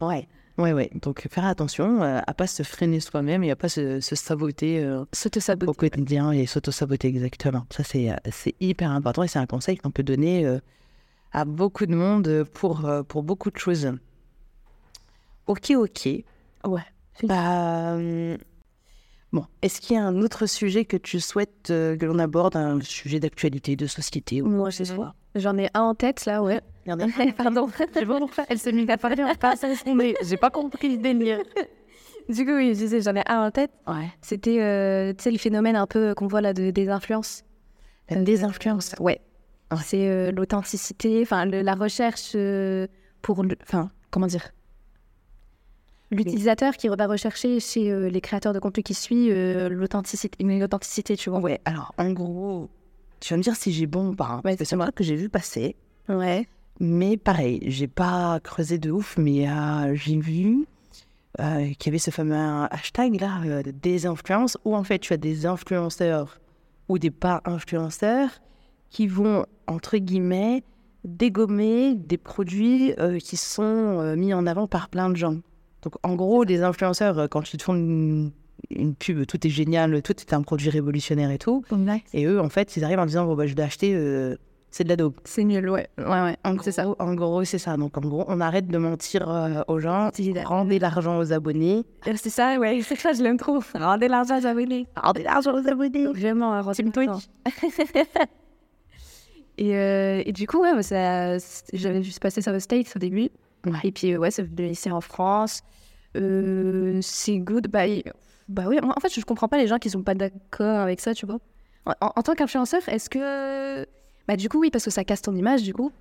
Speaker 1: Ouais, ouais, ouais. Donc faire attention euh, à pas se freiner soi-même et à pas se, se saboter euh,
Speaker 2: saboter.
Speaker 1: au quotidien et s'auto-saboter exactement. Ça, c'est, euh, c'est hyper important et c'est un conseil qu'on peut donner euh, à beaucoup de monde pour, euh, pour beaucoup de choses. Ok, ok.
Speaker 2: Ouais.
Speaker 1: Bah, euh, bon, est-ce qu'il y a un autre sujet que tu souhaites euh, que l'on aborde, un sujet d'actualité, de société ou
Speaker 2: Moi,
Speaker 1: quoi que ce
Speaker 2: je
Speaker 1: soit?
Speaker 2: J'en ai un en tête, là, ouais.
Speaker 1: Il y en a
Speaker 2: Pardon.
Speaker 1: Elle s'est mise à parler en face à mais j'ai pas compris le délire.
Speaker 2: Du coup, oui, je disais, j'en ai un en tête.
Speaker 1: Ouais.
Speaker 2: C'était, euh, tu sais, le phénomène un peu qu'on voit là de, des influences.
Speaker 1: La désinfluence.
Speaker 2: Ouais.
Speaker 1: Ouais.
Speaker 2: C'est euh, l'authenticité, enfin, la recherche euh, pour, enfin, comment dire? L'utilisateur qui va rechercher chez euh, les créateurs de contenu qui suit euh, l'authenticité, une authenticité, tu vois.
Speaker 1: Ouais, alors en gros, tu vas me dire si j'ai bon ou pas. hein,
Speaker 2: Ouais,
Speaker 1: c'est moi que j'ai vu passer.
Speaker 2: Ouais.
Speaker 1: Mais pareil, j'ai pas creusé de ouf, mais euh, j'ai vu euh, qu'il y avait ce fameux hashtag là, des influences, où en fait tu as des influenceurs ou des pas influenceurs qui vont, entre guillemets, dégommer des produits qui sont mis en avant par plein de gens. Donc en gros, les influenceurs, euh, quand ils te font une, une pub, tout est génial, tout est un produit révolutionnaire et tout. Et eux, en fait, ils arrivent en disant, bon, bah, je vais acheter, euh, c'est de la dope.
Speaker 2: C'est nul, ouais. Ouais, ouais.
Speaker 1: En
Speaker 2: C'est ça.
Speaker 1: En gros, c'est ça. Donc, en gros, on arrête de mentir euh, aux gens,
Speaker 2: C'est
Speaker 1: rendez l'argent aux abonnés.
Speaker 2: C'est ça, ouais. C'est ça, je l'aime trop. Rendez l'argent aux abonnés.
Speaker 1: Rendez l'argent aux abonnés.
Speaker 2: Vraiment, rendez l'argent. et, euh, et du coup, ouais, j'avais juste passé ça au States au début.
Speaker 1: Ouais.
Speaker 2: Et puis, ouais, ça venait ici en France. Euh, c'est good. Bah, bah oui, en fait, je comprends pas les gens qui sont pas d'accord avec ça, tu vois. En, en- en tant qu'influenceur, est-ce que. Bah, du coup, oui, parce que ça casse ton image, du coup.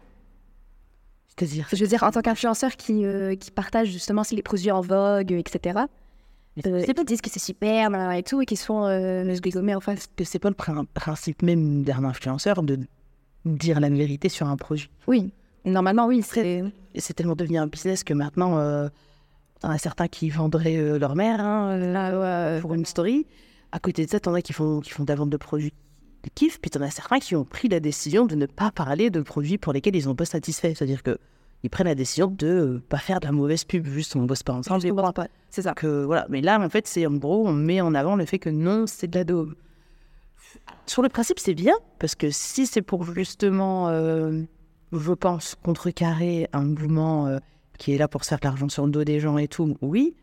Speaker 1: C'est-à-dire,
Speaker 2: Je veux dire, en tant qu'influenceur qui, euh, qui partage justement les produits en vogue, etc. Euh,
Speaker 1: c'est pas
Speaker 2: disent que c'est super et tout, et qui se font euh, se dégommer en face.
Speaker 1: que c'est pas le prin- principe même d'un influenceur de dire la vérité sur un produit.
Speaker 2: Oui, normalement, oui. C'est
Speaker 1: tellement devenu un business que maintenant, euh, t'en as certains qui vendraient euh, leur mère hein, euh,
Speaker 2: Ah, ouais,
Speaker 1: pour une story. À côté de ça, t'en as qui font, qui font de la vente de produits de kiff, puis t'en as certains qui ont pris la décision de ne pas parler de produits pour lesquels ils n'ont pas satisfait. C'est-à-dire que ils prennent la décision de euh, pas faire de la mauvaise pub, juste on bosse pas ensemble.
Speaker 2: je comprends pas. C'est ça.
Speaker 1: que voilà. Mais là, en fait, c'est en gros, on met en avant le fait que non, c'est de la daube. Sur le principe, c'est bien parce que si c'est pour justement, euh, je pense, contrecarrer un mouvement euh, qui est là pour se faire de l'argent sur le dos des gens et tout, oui.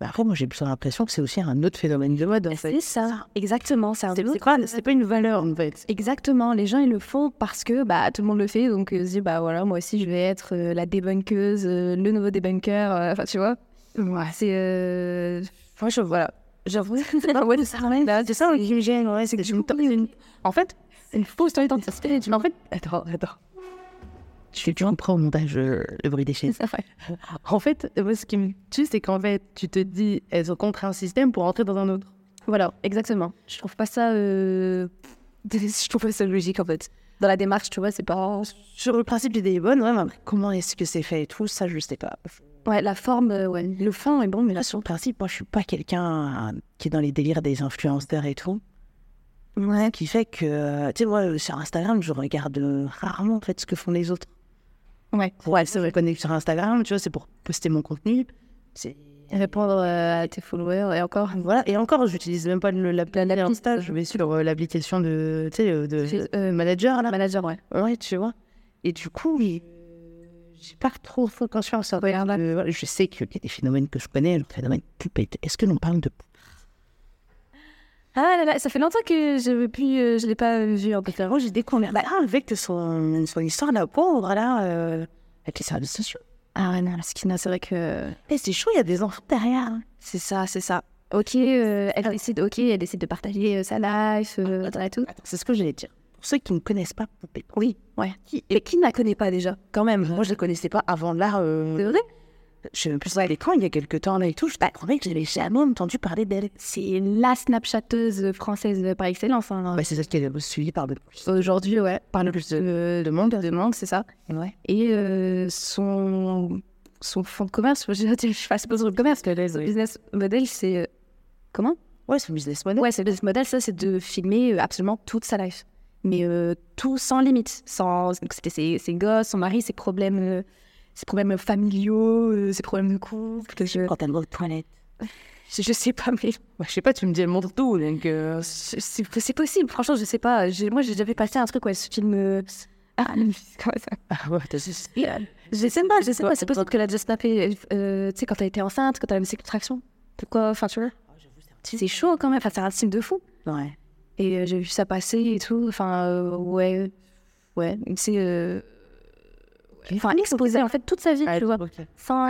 Speaker 1: Mais après, moi, j'ai plutôt l'impression que c'est aussi un autre phénomène de mode. En fait.
Speaker 2: C'est ça, exactement. C'est un
Speaker 1: C'est
Speaker 2: autre-
Speaker 1: c'est pas, c'est pas une valeur en fait.
Speaker 2: Exactement, les gens ils le font parce que bah, tout le monde le fait, donc euh, se dit bah voilà, moi aussi je vais être euh, la débunkeuse, euh, le nouveau débunker, enfin tu vois. Ouais. C'est. Moi, je. Voilà. J'avoue.
Speaker 1: Ah ouais, ça, ouais. C'est ça qui me gêne, ouais. C'est que je me En fait, c'est une fausse identité. En fait, attends, attends. Je suis toujours prêt au montage euh, le bruit des chaises. En fait, moi, ce qui me tue, c'est qu'en fait, tu te dis, elles sont contre un système pour entrer dans un autre.
Speaker 2: Voilà, exactement. Je trouve pas ça. Euh... Je trouve pas ça logique, en fait. Dans la démarche, tu vois, c'est pas.
Speaker 1: Sur le principe, l'idée est bonne, ouais, mais comment est-ce que c'est fait et tout, ça, je sais pas.
Speaker 2: Ouais, la forme, euh, ouais. Le fond est bon, mais là,
Speaker 1: sur le principe, moi, je suis pas quelqu'un qui est dans les délires des influenceurs et tout.
Speaker 2: Ouais.
Speaker 1: Qui fait que, tu sais, moi, sur Instagram, je regarde rarement, en fait, ce que font les autres.
Speaker 2: Ouais.
Speaker 1: Ouais, se reconnecter sur Instagram, tu vois, c'est pour poster mon contenu.
Speaker 2: C'est répondre euh, à tes followers et encore.
Speaker 1: Voilà, et encore, j'utilise même pas le, la plateforme Insta, je vais sur euh, l'application de, tu sais, de, manager, là.
Speaker 2: Manager, ouais.
Speaker 1: Ouais, tu vois. Et du coup, j'ai pas trop conscience. ça. je sais qu'il y a des phénomènes que je connais, le phénomène poupette. Est-ce que l'on parle de
Speaker 2: ah là là, ça fait longtemps que je ne euh, je l'ai pas vu en fait.
Speaker 1: j'ai découvert bah, avec son, son histoire, la pauvre, là, euh, avec les services sociaux.
Speaker 2: Ah ouais, non, skina, c'est vrai que.
Speaker 1: Eh, c'est chaud, il y a des enfants derrière. Hein.
Speaker 2: C'est ça, c'est ça. Ok, euh, elle décide, ok, elle décide de partager sa life, et tout.
Speaker 1: C'est ce que j'allais dire. Pour ceux qui ne connaissent pas Poupée.
Speaker 2: Oui, ouais. Qui, mais qui ne la connaît pas déjà
Speaker 1: Quand même? Moi, je ne la connaissais pas avant là.
Speaker 2: C'est vrai?
Speaker 1: Je sais plus l'écran, il y a quelques temps là et tout, je croyais que j'avais jamais entendu parler d'elle.
Speaker 2: C'est la Snapchateuse française par excellence. Hein.
Speaker 1: Bah, c'est celle qui est suivie par le
Speaker 2: plus. Aujourd'hui, ouais, par le plus de, de monde. De monde, c'est ça.
Speaker 1: Ouais.
Speaker 2: Et euh, son, son fonds de commerce, je ne sais pas de commerce, que le business model, c'est. Euh, comment?
Speaker 1: Ouais, c'est business model.
Speaker 2: Ouais, c'est business model, ça, c'est de filmer euh, absolument toute sa life. Mais tout sans limite. Sans... C'était ses, ses, gosses, son mari, ses problèmes ses problèmes familiaux, euh, ses problèmes de couple.
Speaker 1: Je... Quand elle va aux toilettes.
Speaker 2: Je, je, sais pas, mais.
Speaker 1: Bah, je sais pas, tu me dis, elle montre tout. Donc, euh...
Speaker 2: C'est possible, franchement, je sais pas. Moi, j'ai déjà passé un truc, ouais, ce film. Euh, ah, comment ça
Speaker 1: Ah ouais, t'as
Speaker 2: Je sais pas, je sais pas. C'est possible qu'elle a déjà snappé, euh, tu sais, quand elle était enceinte, quand elle avait ses contractions. Pourquoi Enfin, tu vois. Ah, c'est chaud quand même. Enfin, c'est un film de fou.
Speaker 1: Ouais.
Speaker 2: Et j'ai vu ça passer et tout. Enfin, ouais. Ouais. C'est enfin exposer en fait toute sa vie, tu vois.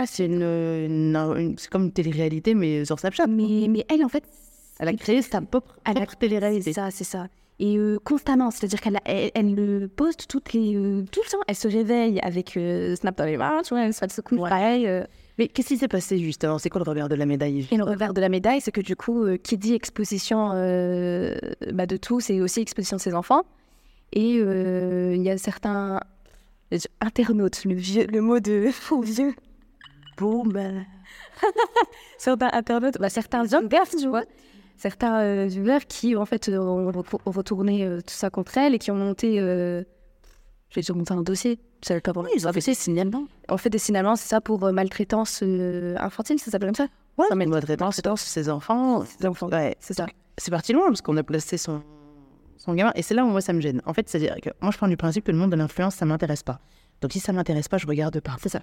Speaker 1: c'est une, c'est comme une télé-réalité mais sur Snapchat.
Speaker 2: Mais, mais elle en fait,
Speaker 1: elle a créé sa propre, propre télé-réalité.
Speaker 2: C'est ça, c'est ça. Et euh, constamment, c'est-à-dire qu'elle elle, le poste toutes les, euh, tout le temps. Elle se réveille avec euh, Snap dans les mains, tu vois, elle se couche pareil.
Speaker 1: Mais qu'est-ce qui s'est passé justement? C'est quoi le revers de la médaille?
Speaker 2: Et le revers de la médaille, c'est que du coup, qui dit exposition bah, de tout, c'est aussi exposition de ses enfants. Et il y a certains internaute, le, vieux, le mot de faux vieux.
Speaker 1: Ben.
Speaker 2: certains internautes, bah, certains hommes, tu vois, certains euh, viewers qui, en fait, ont, retourné euh, tout ça contre elle et qui ont monté. Euh, vais dire monter un dossier.
Speaker 1: Ça pas oui, ils ont fait des signalements.
Speaker 2: On fait des signalements, c'est ça, pour euh, maltraitance infantile, ça s'appelle comme ça?
Speaker 1: Ouais, maltraitance, c'est ses enfants.
Speaker 2: Ses enfants, ouais, c'est ça.
Speaker 1: C'est parti loin parce qu'on a placé son son gamin. Et c'est là où moi ça me gêne. En fait, c'est-à-dire que moi je prends du principe que le monde de l'influence, ça m'intéresse pas. Donc si ça m'intéresse pas, je regarde pas.
Speaker 2: C'est ça.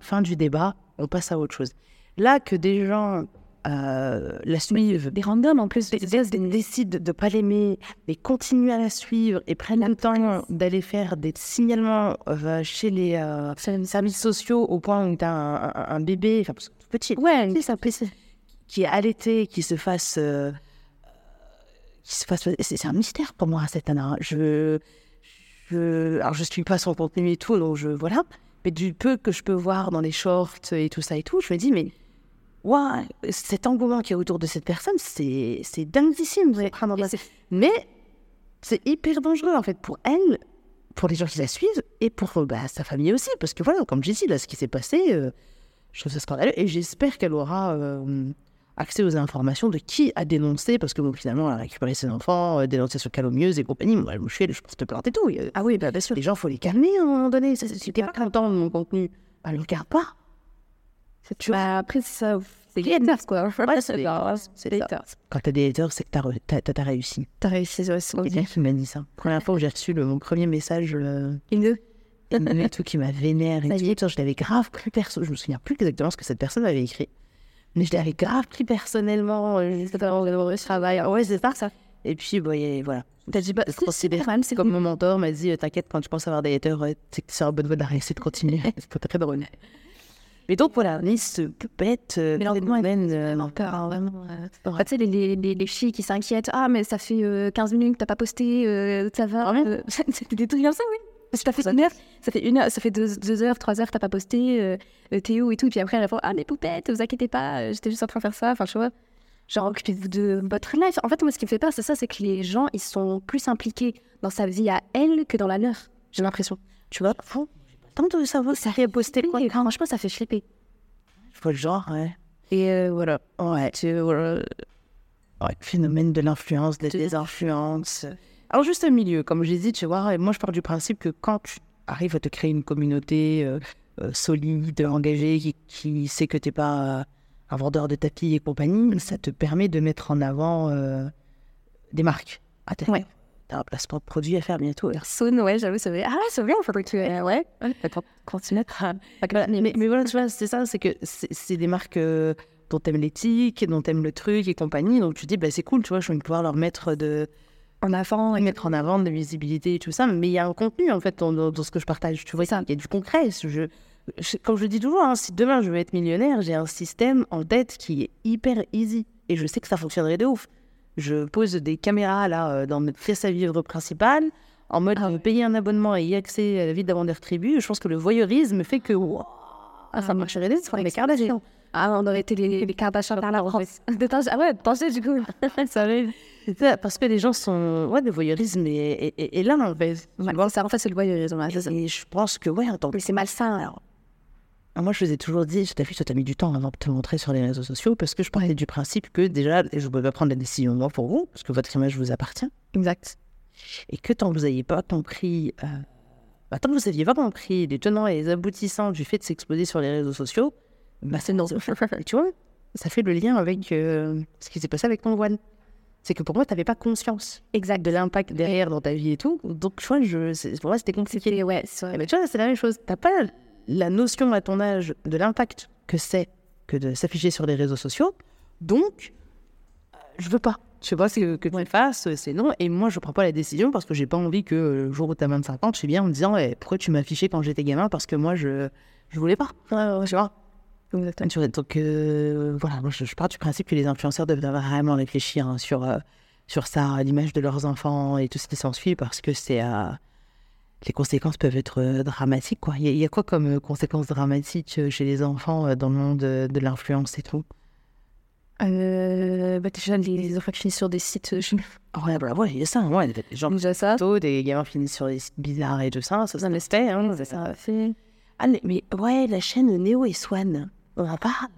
Speaker 1: fin du débat, on passe à autre chose. Là que des gens euh, la suivent,
Speaker 2: des randoms en plus,
Speaker 1: des, décident de pas l'aimer, mais continuent à la suivre et prennent le temps d'aller faire des signalements euh, chez les euh, services sociaux au point où tu as un, bébé, enfin tout petit,
Speaker 2: ouais,
Speaker 1: qui est allaité, qui se fasse c'est un mystère pour moi, cette Anna. Je, je, alors, je suis pas son contenu et tout, donc je, voilà. Mais du peu que je peux voir dans les shorts et tout ça et tout, je me dis, mais, ouais, cet engouement qui est autour de cette personne, c'est, c'est dinguissime. Mais c'est hyper dangereux, en fait, pour elle, pour les gens qui la suivent et pour bah, sa famille aussi. Parce que voilà, comme j'ai dit, là, ce qui s'est passé, euh, je trouve ça scandaleux. Et j'espère qu'elle aura. Euh, accès aux informations de qui a dénoncé, parce que bon, finalement, elle a récupéré ses enfants, euh, dénoncé sur calomnieuse et compagnie. Moi, je suis je te plainte et tout.
Speaker 2: Ah oui, bah, bien sûr.
Speaker 1: Les gens, faut les calmer à un moment donné. Si t'es pas content de mon contenu, bah, le regarde pas.
Speaker 2: Tu bah, après, c'est ça. C'est les haters, quoi. Ouais, c'est
Speaker 1: les haters. Quand t'as des haters, c'est que t'as as, réussi.
Speaker 2: T'as réussi, ouais, c'est
Speaker 1: bien qui m'a dit ça. Première fois où j'ai reçu le, mon premier message. Le...
Speaker 2: Une
Speaker 1: et tout qui m'a vénère et tout. Je l'avais grave pris perso. Je me souviens plus exactement ce que cette personne avait écrit. Mais je l'avais grave pris personnellement, juste avant le travail. Ouais, c'est ça, ça. Et puis, bah, voilà.
Speaker 2: T'as dit, bah,
Speaker 1: c'est comme mon mentor m'a dit, euh, t'inquiète, quand tu penses avoir des haters, c'est que c'est en bonne voie c'est de continuer. c'est très drôle. Mais donc voilà, Nice Poupette, euh,
Speaker 2: Mais
Speaker 1: euh,
Speaker 2: vraiment peur, hein, vraiment. euh. Bah, tu sais, les, les, les, les filles qui s'inquiètent. Ah, mais ça fait euh, 15 minutes que t'as pas posté, euh, ça va.
Speaker 1: Ah ouais
Speaker 2: euh, C'était des trucs comme ça, oui. Parce que t'as fait une heure, ça fait une heure, ça fait deux, deux heures, trois heures, t'as pas posté, euh, t'es où et tout. Et puis après, elle répond Ah, mais poupette, vous inquiétez pas, euh, j'étais juste en train de faire ça. Enfin, tu vois, genre, occupez-vous de votre life. En fait, moi, ce qui me fait peur, c'est ça, c'est que les gens, ils sont plus impliqués dans sa vie à elle que dans la leur. J'ai l'impression.
Speaker 1: Tu vois, fou. Tant de savoir
Speaker 2: Ça
Speaker 1: qui a posté quoi.
Speaker 2: Franchement, ça fait flipper.
Speaker 1: Je vois le genre, ouais. Et euh, voilà. Ouais, tu voilà. Ouais, phénomène de l'influence, des
Speaker 2: De
Speaker 1: désinfluences. Alors, juste un milieu, comme j'ai dit, tu vois, et moi, je pars du principe que quand tu arrives à te créer une communauté euh, euh, solide, engagée, qui, qui sait que tu n'es pas euh, un vendeur de tapis et compagnie, ça te permet de mettre en avant euh, des marques. Ah, t'as
Speaker 2: Ouais.
Speaker 1: un placement de produit à faire bientôt.
Speaker 2: Saune, ouais, j'avoue, c'est vrai. Ah, c'est vrai, il faudrait que tu. ouais, ouais, bah, con- continue.
Speaker 1: Voilà, mais, voilà, tu vois, c'est ça, c'est que c'est c'est des marques euh, dont t'aimes l'éthique, dont t'aimes le truc et compagnie. Donc tu dis, bah, c'est cool, tu vois, je vais pouvoir leur mettre de
Speaker 2: En avant. et-
Speaker 1: mettre en avant de la visibilité et tout ça. Mais il y a un contenu, en fait, dans, ce que je partage. Tu vois, il y a du concret. Je, je- comme je dis toujours, hein, si demain je veux être millionnaire, j'ai un système en tête qui est hyper easy. Et je sais que ça fonctionnerait de ouf. Je pose des caméras là euh, dans notre pièce à vivre principale, en mode
Speaker 2: Ah
Speaker 1: euh, payer un abonnement et y accès à la vie d'avant des retribus. Je pense que le voyeurisme fait que wow, ah, ça marcherait des Kardashians.
Speaker 2: Ah, on aurait été les, les Kardashians par la France. De Ah ouais, Tanger, du coup. ça arrive.
Speaker 1: C'est ça, Parce que les gens sont. Ouais, le voyeurisme est, est- est- là, en fait. Vois
Speaker 2: ça, en fait, c'est le voyeurisme. ça.
Speaker 1: Et je pense que, ouais, en tant que
Speaker 2: Mais c'est malsain. Alors.
Speaker 1: Moi, je vous ai toujours dit, je t'ai vu, toi, t'as mis du temps avant de te montrer sur les réseaux sociaux parce que je parlais du principe que déjà, je ne pouvais pas prendre la décision moi pour vous, parce que votre image vous appartient,
Speaker 2: Exact.
Speaker 1: et que tant que vous n'aviez pas compris, euh, bah, tant que vous n'aviez pas compris les tenants et les aboutissants du fait de s'exposer sur les réseaux sociaux, bah, c'est non. Et tu vois, ça fait le lien avec euh, ce qui s'est passé avec ton voile. C'est que pour moi, tu n'avais pas conscience
Speaker 2: Exact.
Speaker 1: de l'impact derrière dans ta vie et tout. Donc, tu vois, je, pour moi, c'était compliqué.
Speaker 2: Ouais, c'est
Speaker 1: Eh
Speaker 2: vrai.
Speaker 1: ben, tu vois, c'est la même chose. T'as pas la notion à ton âge de l'impact que c'est que de s'afficher sur les réseaux sociaux. Donc, euh, je veux pas. Tu vois, c'est que, que tu le fasses, c'est non. Et moi, je prends pas la décision parce que j'ai pas envie que euh, le jour où t'as 25 ans, tu viens en me disant eh, pourquoi tu m'as affiché quand j'étais gamin parce que moi, je je voulais pas. tu vois?
Speaker 2: Exactement.
Speaker 1: Donc euh, voilà, moi, je, je pars du principe que les influenceurs doivent vraiment réfléchir hein, sur, euh, sur ça, l'image de leurs enfants et tout ce qui s'ensuit, parce que c'est euh, les conséquences peuvent être dramatiques. Quoi. Il, y a, il y a quoi comme conséquences dramatiques chez les enfants dans le monde de l'influence et tout?
Speaker 2: Euh, bah, déjà, les, enfants qui finissent sur des sites. Je...
Speaker 1: Ah Ouais, bah ouais, il y a ça. Ouais, des gens
Speaker 2: Déjà ça.
Speaker 1: tôt, des gamins finissent sur des sites bizarres et tout ça. Ça, ça le fait. Hein, c'est ça.
Speaker 2: Ça fait.
Speaker 1: Ah, mais- ouais, la chaîne Néo et Swan, on en parle.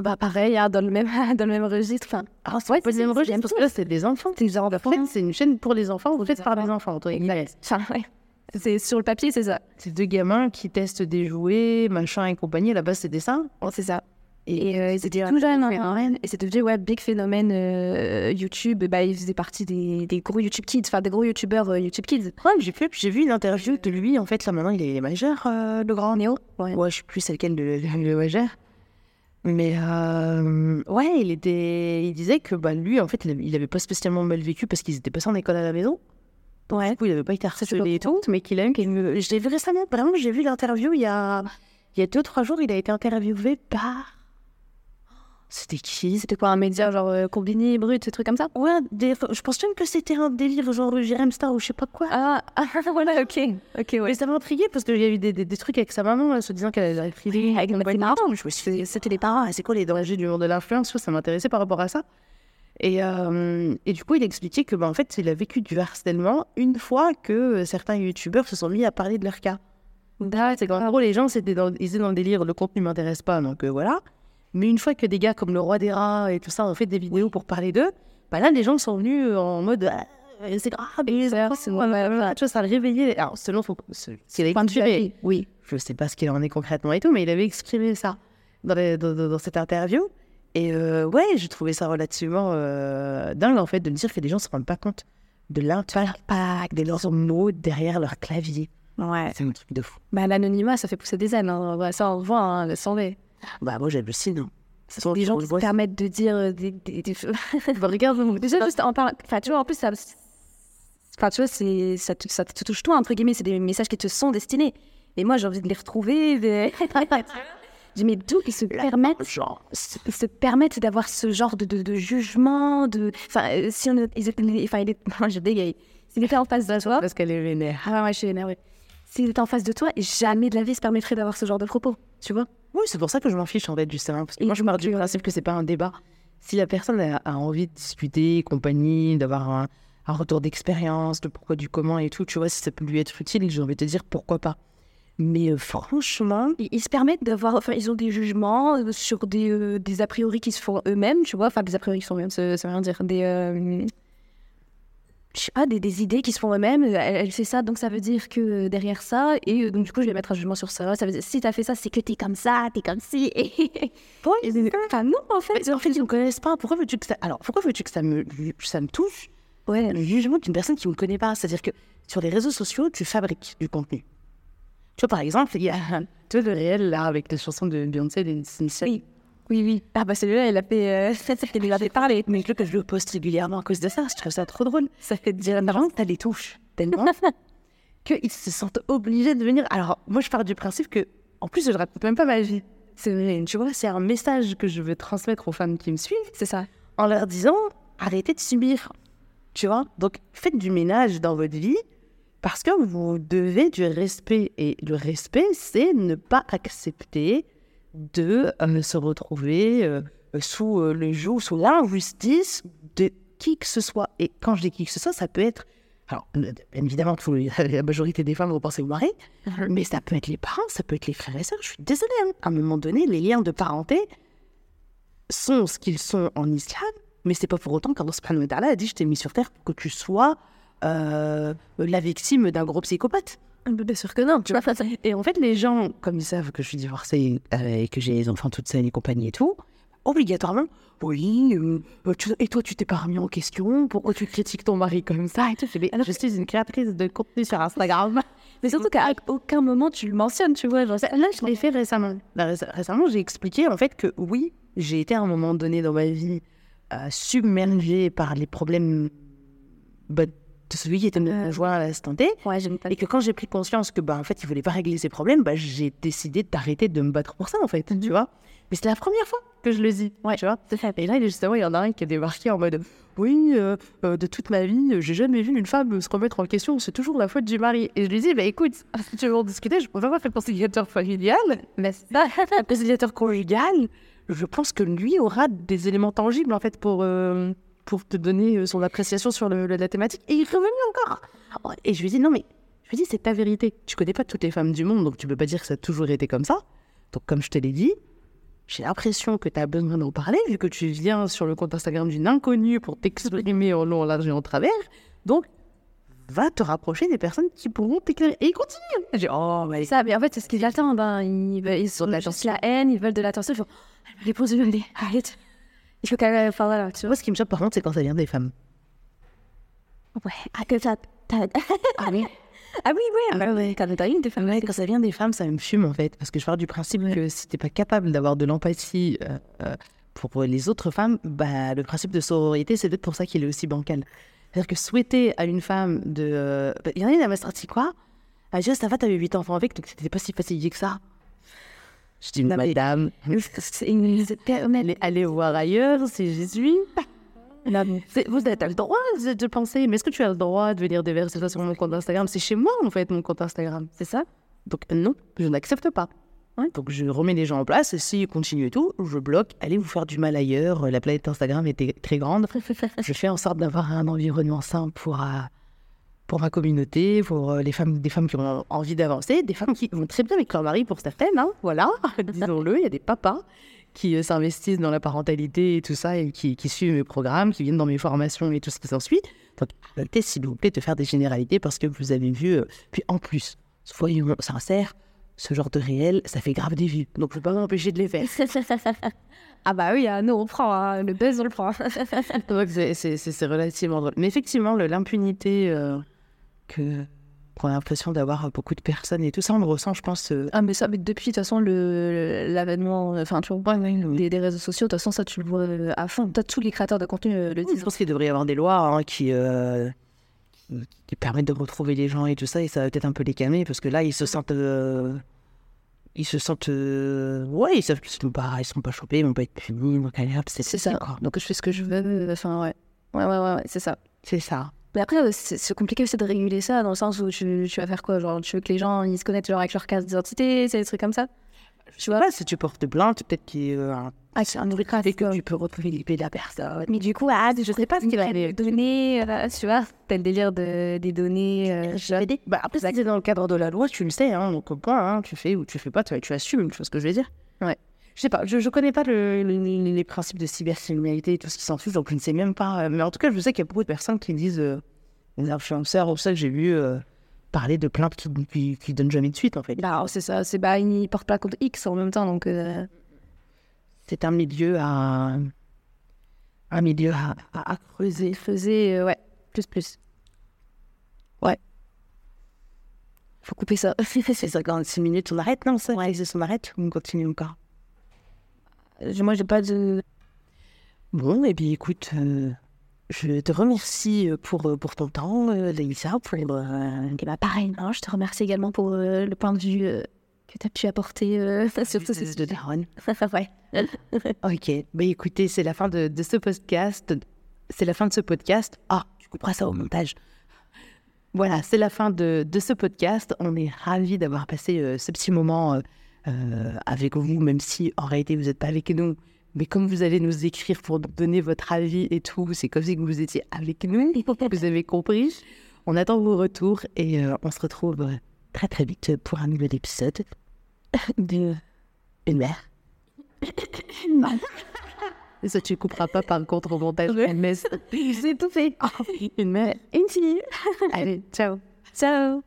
Speaker 2: Bah, pareil, hein, dans, le même, dans le même registre. Enfin,
Speaker 1: Ah, c'est
Speaker 2: Ouais,
Speaker 1: pas le
Speaker 2: c'est-
Speaker 1: même
Speaker 2: c'est
Speaker 1: registre, parce que là, c'est des enfants.
Speaker 2: c'est
Speaker 1: En fait, c'est une chaîne pour les enfants, faite par des enfants. toi,
Speaker 2: Exact. Enfin, ouais. C'est sur le papier, c'est ça.
Speaker 1: C'est deux gamins qui testent des jouets, machin et compagnie. À la base, c'est des.
Speaker 2: Oh, c'est ça.
Speaker 1: Et,
Speaker 2: Et euh, ils étaient tout jeunes, hein, et c'est devenu ouais, big phénomène euh, YouTube. Bah, ils faisaient partie des, des gros YouTube Kids, enfin des gros YouTubeurs euh, YouTube Kids.
Speaker 1: Ouais, j'ai fait, j'ai vu une interview de lui. En fait, là, maintenant, il est majeur, le grand.
Speaker 2: Néo Ouais.
Speaker 1: Ouais, je sais plus c'est lequel de, le, le majeur. Mais ouais, il était, il disait que bah, lui, en fait, il avait, il avait pas spécialement mal vécu parce qu'ils étaient passés en école à la maison.
Speaker 2: Ouais.
Speaker 1: Du coup, il avait pas été harcelé et tout, mais qu'il a eu. qu'il- Je l'ai vu récemment, vraiment, j'ai vu l'interview il y a, il y a deux, trois jours, il a été interviewé par. C'était qui?
Speaker 2: C'était quoi un média genre euh, Combini, Brut, des trucs comme ça?
Speaker 1: Ouais, des- je pense même que c'était un délire genre Jérém Star ou je sais pas quoi.
Speaker 2: Ah, ah voilà, ok. Ok, ouais.
Speaker 1: Mais ça m'a intrigué parce qu'il y a eu des, des, des trucs avec sa maman, là, se disant qu'elle avait pris
Speaker 2: Oui, avec.
Speaker 1: Je me suis dit, c'était les parents, c'est quoi les dangers du monde de l'influence? Ça m'intéressait par rapport à ça. Et, euh, et du coup, il expliquait que, bah, en fait, il a vécu du harcèlement une fois que euh, certains youtubeurs se sont mis à parler de leur cas. C'est qu'en gros, les gens, c'était dans, ils étaient dans le délire, le contenu m'intéresse pas, donc euh, voilà. Mais une fois que des gars comme le roi des rats et tout ça ont fait des vidéos pour parler d'eux, bah là, les gens sont venus euh, en mode Ah, c'est grave,
Speaker 2: c'est-
Speaker 1: ouais. Tu vois, ça a réveillé. Alors, selon son, ce qu'il a
Speaker 2: Point de vue
Speaker 1: exprimé,
Speaker 2: à lui, Oui.
Speaker 1: je sais pas ce qu'il en est concrètement et tout, mais il avait exprimé ça dans, les- dans, dans- dans cette interview. Et euh, ouais, j'ai trouvé ça relativement euh, dingue en fait de me dire que les gens se rendent pas compte de l'impact de leurs mots derrière leur clavier.
Speaker 2: Ouais.
Speaker 1: C'est un truc de fou.
Speaker 2: Bah, l'anonymat, ça fait pousser des ailes. Hein. Ça, on le voit, hein, tomber.
Speaker 1: Bah moi j'aime le signe.
Speaker 2: Ce sont des gens qui se permettent de dire euh, des. des, des...
Speaker 1: Bah, regarde,
Speaker 2: Déjà, juste en parlant. Enfin, tu vois, en plus, ça. Enfin, tu vois, ça, te, ça te touche toi, entre guillemets. C'est des messages qui te sont destinés. Et moi, j'ai envie de les retrouver. de- J'ai mais d'où ils se permettent,
Speaker 1: Genre,
Speaker 2: se, se permettent d'avoir ce genre de, de, de jugement, de, enfin, euh, si on, enfin, il est, moi, je bégaye. S'il était en face de toi,
Speaker 1: parce qu'elle est vénère.
Speaker 2: ah ouais, je suis énervée. S'il était en face de toi, jamais de la vie se permettrait d'avoir ce genre de propos, tu vois.
Speaker 1: Oui, c'est pour ça que je m'en fiche en fait, justement. Parce que
Speaker 2: Et
Speaker 1: moi, je pars du
Speaker 2: euh,
Speaker 1: principe que c'est pas un débat. Si la personne a, a envie de discuter, compagnie, d'avoir un, un retour d'expérience, de pourquoi, du comment et tout, tu vois, si ça peut lui être utile, j'ai envie de te dire pourquoi pas. Mais euh, franchement,
Speaker 2: Ils, ils se permettent d'avoir, enfin, ils ont des jugements euh, sur des, euh, des a priori qui se font eux-mêmes, tu vois. Enfin, des a priori qui se font eux-mêmes, ça, ça veut rien dire. Des, euh, je sais pas, des, des idées qui se font eux-mêmes. Elle, elle fait ça, donc ça veut dire que euh, derrière ça, et euh, donc du coup, je vais mettre un jugement sur ça. Ça veut dire, si t'as fait ça, c'est que t'es comme ça, t'es comme ci. Et... enfin, non, en fait.
Speaker 1: mais en fait, ils ne me connaissent pas. Pourquoi veux-tu que ça... Alors, pourquoi veux-tu que ça me, ça me touche
Speaker 2: Ouais,
Speaker 1: le jugement d'une personne qui ne me connaît pas? C'est-à-dire que sur les réseaux sociaux, tu fabriques du contenu. Tu vois, par exemple, il y a vois, le réel, là, avec les chansons de Beyoncé, les Simpsons.
Speaker 2: Oui. Oui, oui. Ah bah celui-là, il a fait, euh, il lui avait parlé.
Speaker 1: Mais je, que je le poste régulièrement à cause de ça. Je trouve ça trop drôle. Ça fait dire vraiment que t'as les touches tellement qu'ils se sentent obligés de venir. Alors, moi, je pars du principe que, en plus, je raconte même pas ma vie. C'est tu vois, c'est un message que je veux transmettre aux femmes qui me suivent
Speaker 2: C'est ça.
Speaker 1: en leur disant arrêtez de subir. Tu vois Donc, faites du ménage dans votre vie parce que vous devez du respect. Et le respect, c'est ne pas accepter de euh, se retrouver euh, sous euh, le joug, sous l'injustice de qui que ce soit. Et quand je dis qui que ce soit, ça peut être. Alors, bien évidemment, la majorité des femmes vont penser au mari, mais ça peut être les parents, ça peut être les frères et sœurs. Je suis désolée. hein. À un moment donné, les liens de parenté sont ce qu'ils sont en islam, mais c'est pas pour autant qu'Allah subhanahu wa ta'ala a dit je t'ai mis sur terre pour que tu sois euh, la victime d'un gros psychopathe.
Speaker 2: Bien sûr que non, tu vois.
Speaker 1: Et en fait, les gens, comme ils savent que je suis divorcée euh, et que j'ai les enfants toutes seules et compagnie et tout, obligatoirement, oui, euh, tu- et toi tu t'es pas remis en question, pourquoi tu critiques ton mari comme ça et tout. Je suis une créatrice de contenu sur Instagram.
Speaker 2: Mais surtout qu'à aucun moment tu le mentionnes, tu vois. genre,
Speaker 1: Là, je l'ai fait récemment. Là, réc- récemment, j'ai expliqué en fait que oui, j'ai été à un moment donné dans ma vie euh, submergée par les problèmes bah, de celui qui était mon conjoint à l'instant T.
Speaker 2: Ouais, j'aime pas.
Speaker 1: Et que quand j'ai pris conscience que bah en fait il voulait pas régler ses problèmes, bah j'ai décidé d'arrêter de me battre pour ça en fait, tu vois. Mais c'était la première fois que je le dis, ouais, tu vois. Et là, justement, il y en a un qui est débarqué en mode Oui, euh, euh, de toute ma vie, j'ai jamais vu une femme se remettre en question, c'est toujours la faute du mari. Et je lui dis Bah écoute, si tu veux en discuter, je préfère pas faire conciliateur familial,
Speaker 2: Mais c'est ça.
Speaker 1: conciliateur conjugal. Je pense que lui aura des éléments tangibles en fait pour, euh, pour te donner euh, son appréciation sur le- la thématique. Et il est revenu encore. Et je lui dis Non, mais je lui dis C'est ta vérité. Tu connais pas toutes les femmes du monde, donc tu peux pas dire que ça a toujours été comme ça. Donc, comme je te l'ai dit, j'ai l'impression que tu as besoin d'en parler, vu que tu viens sur le compte Instagram d'une inconnue pour t'exprimer en long, en large et en travers. Donc, va te rapprocher des personnes qui pourront t'éclairer. Et il continue. J'ai oh, allez.
Speaker 2: ça, mais en fait, c'est ce qu'ils attendent. Hein. Ils, veulent- ils sont de la haine, ils veulent de l'attention. Ils font réponse de allez, arrête. Il faut. Enfin voilà, tu vois.
Speaker 1: Moi, ce qui me choque, par contre, c'est quand ça vient des femmes.
Speaker 2: Ouais, ah, que ça.
Speaker 1: Ah oui
Speaker 2: Ah oui, oui, ah, ouais. T'as une des femmes.
Speaker 1: Ouais, quand ça vient des femmes, ça me fume en fait. Parce que je pars du principe que si t'es pas capable d'avoir de l'empathie euh, euh, pour les autres femmes, bah, le principe de sororité, c'est peut-être pour ça qu'il est aussi bancal. C'est-à-dire que souhaiter à une femme de. euh, bah, Il y en a une, elle m'a sorti quoi Elle dit, ça va, t'avais 8 enfants avec, donc t'étais pas si fatiguée que ça. Je dis,
Speaker 2: Non, mais-
Speaker 1: madame,
Speaker 2: tellement-
Speaker 1: allez, voir ailleurs, c'est Jésus.
Speaker 2: Non, mais-
Speaker 1: C'est- Vous avez le droit de, de penser, mais est-ce que tu as le droit de venir déverser ça sur mon compte Instagram? C'est chez moi, en fait, mon compte Instagram.
Speaker 2: C'est ça?
Speaker 1: Donc non, je n'accepte pas.
Speaker 2: Ouais.
Speaker 1: Donc je remets les gens en place et s'ils continuent et tout, je bloque. Allez vous faire du mal ailleurs. La planète Instagram était très grande. je fais en sorte d'avoir un environnement sain pour, euh, pour ma communauté, pour euh, les femmes, des femmes qui ont envie d'avancer, des femmes qui vont très bien avec leur mari pour certaines. hein, voilà, disons-le, il y a des papas qui euh, s'investissent dans la parentalité et tout ça et qui, qui suivent mes programmes, qui viennent dans mes formations et tout ce qui s'ensuit. Donc arrêtez s'il vous plaît de faire des généralités parce que vous avez vu. euh, puis en plus, soyons sincères, ce genre de réel, ça fait grave des vues. Donc, je peux pas m'empêcher de les faire.
Speaker 2: ah bah oui, ah, nous on prend, hein, le buzz on le prend.
Speaker 1: C'est- relativement drôle. Mais effectivement, l'impunité euh, que qu'on a l'impression d'avoir beaucoup de personnes et tout ça, on le ressent, je pense. euh,
Speaker 2: ah mais ça, mais depuis de toute façon l'avènement, enfin tu vois, des, des réseaux sociaux, de toute façon ça tu le vois euh, à fond. Toi, tous les créateurs de contenu euh, le
Speaker 1: je
Speaker 2: disent.
Speaker 1: pense qu'il devrait y avoir des lois hein, qui, euh, qui permettent de retrouver les gens et tout ça, et ça va peut-être un peu les calmer, parce que là, ils se sentent... euh, ils se sentent... ouais, ils savent qu'ils sont pas, pas chopés, ils vont pas être punis, donc C'est
Speaker 2: ça.
Speaker 1: quoi.
Speaker 2: Donc je fais ce que je veux. Enfin, ouais. Ouais, ouais, ouais, ouais, c'est ça.
Speaker 1: C'est ça.
Speaker 2: Mais après, euh, c'est compliqué aussi de réguler ça dans le sens où tu, tu vas faire quoi Genre, tu veux que les gens ils se connectent genre, avec leur carte d'identité, c'est des trucs comme ça
Speaker 1: Tu vois, si tu portes plainte, peut-être qu'il y a un,
Speaker 2: Ah, c'est un truc
Speaker 1: fait que tu peux retrouver l'IP de la personne.
Speaker 2: Mais du coup, ah, je sais pas ce qu'il va aller donner, euh, tu vois, t'as le délire de, des données. euh,
Speaker 1: RGPD. Bah, après, c'est dans le cadre de la loi, tu le sais, hein, donc point, hein, tu fais ou tu fais pas, tu, tu assumes, tu vois ce que je veux dire
Speaker 2: Ouais.
Speaker 1: Je sais pas, je, je connais pas le- le- le- les principes de cybercriminalité et tout ce qui s'ensuit, donc je ne sais même pas. euh, Mais en tout cas, je sais qu'il y a beaucoup de personnes qui disent, euh, les influenceurs, ou ça que j'ai vu euh, parler de plaintes qui, qui, qui donnent jamais de suite, en fait.
Speaker 2: Bah, c'est ça, c'est bah, ils portent pas contre X en même temps, donc. euh,
Speaker 1: C'est un milieu à. Un milieu à, à, à creuser.
Speaker 2: euh, ouais, plus, plus. Ouais. Faut couper ça.
Speaker 1: C'est 56 minutes, on arrête, non ça Ouais, on arrête on continue encore
Speaker 2: Moi, j'ai pas de.
Speaker 1: Bon, et bien écoute, euh, je te remercie euh, pour, euh, pour ton temps, Laïssa, pour...
Speaker 2: Et bah, pareil, hein, je te remercie également pour euh, le point de vue euh, que tu as pu apporter sur tous ces
Speaker 1: de. Daron.
Speaker 2: ouais.
Speaker 1: Ok, bah écoutez, c'est la fin de, de ce podcast. C'est la fin de ce podcast. Ah, tu couperas ça au montage. Voilà, c'est la fin de, de ce podcast. On est ravis d'avoir passé ce petit moment euh, avec vous, même si en réalité vous n'êtes pas avec nous. Mais comme vous allez nous écrire pour donner votre avis et tout, c'est comme si vous étiez avec nous. Vous avez compris. On attend vos retours et euh, on se retrouve euh, très très vite pour un nouvel épisode de Une mère. Ça, tu couperas pas par contre au montage. Mais
Speaker 2: J'ai tout fait.
Speaker 1: une mère.
Speaker 2: Une fille.
Speaker 1: Allez, ciao.
Speaker 2: Ciao.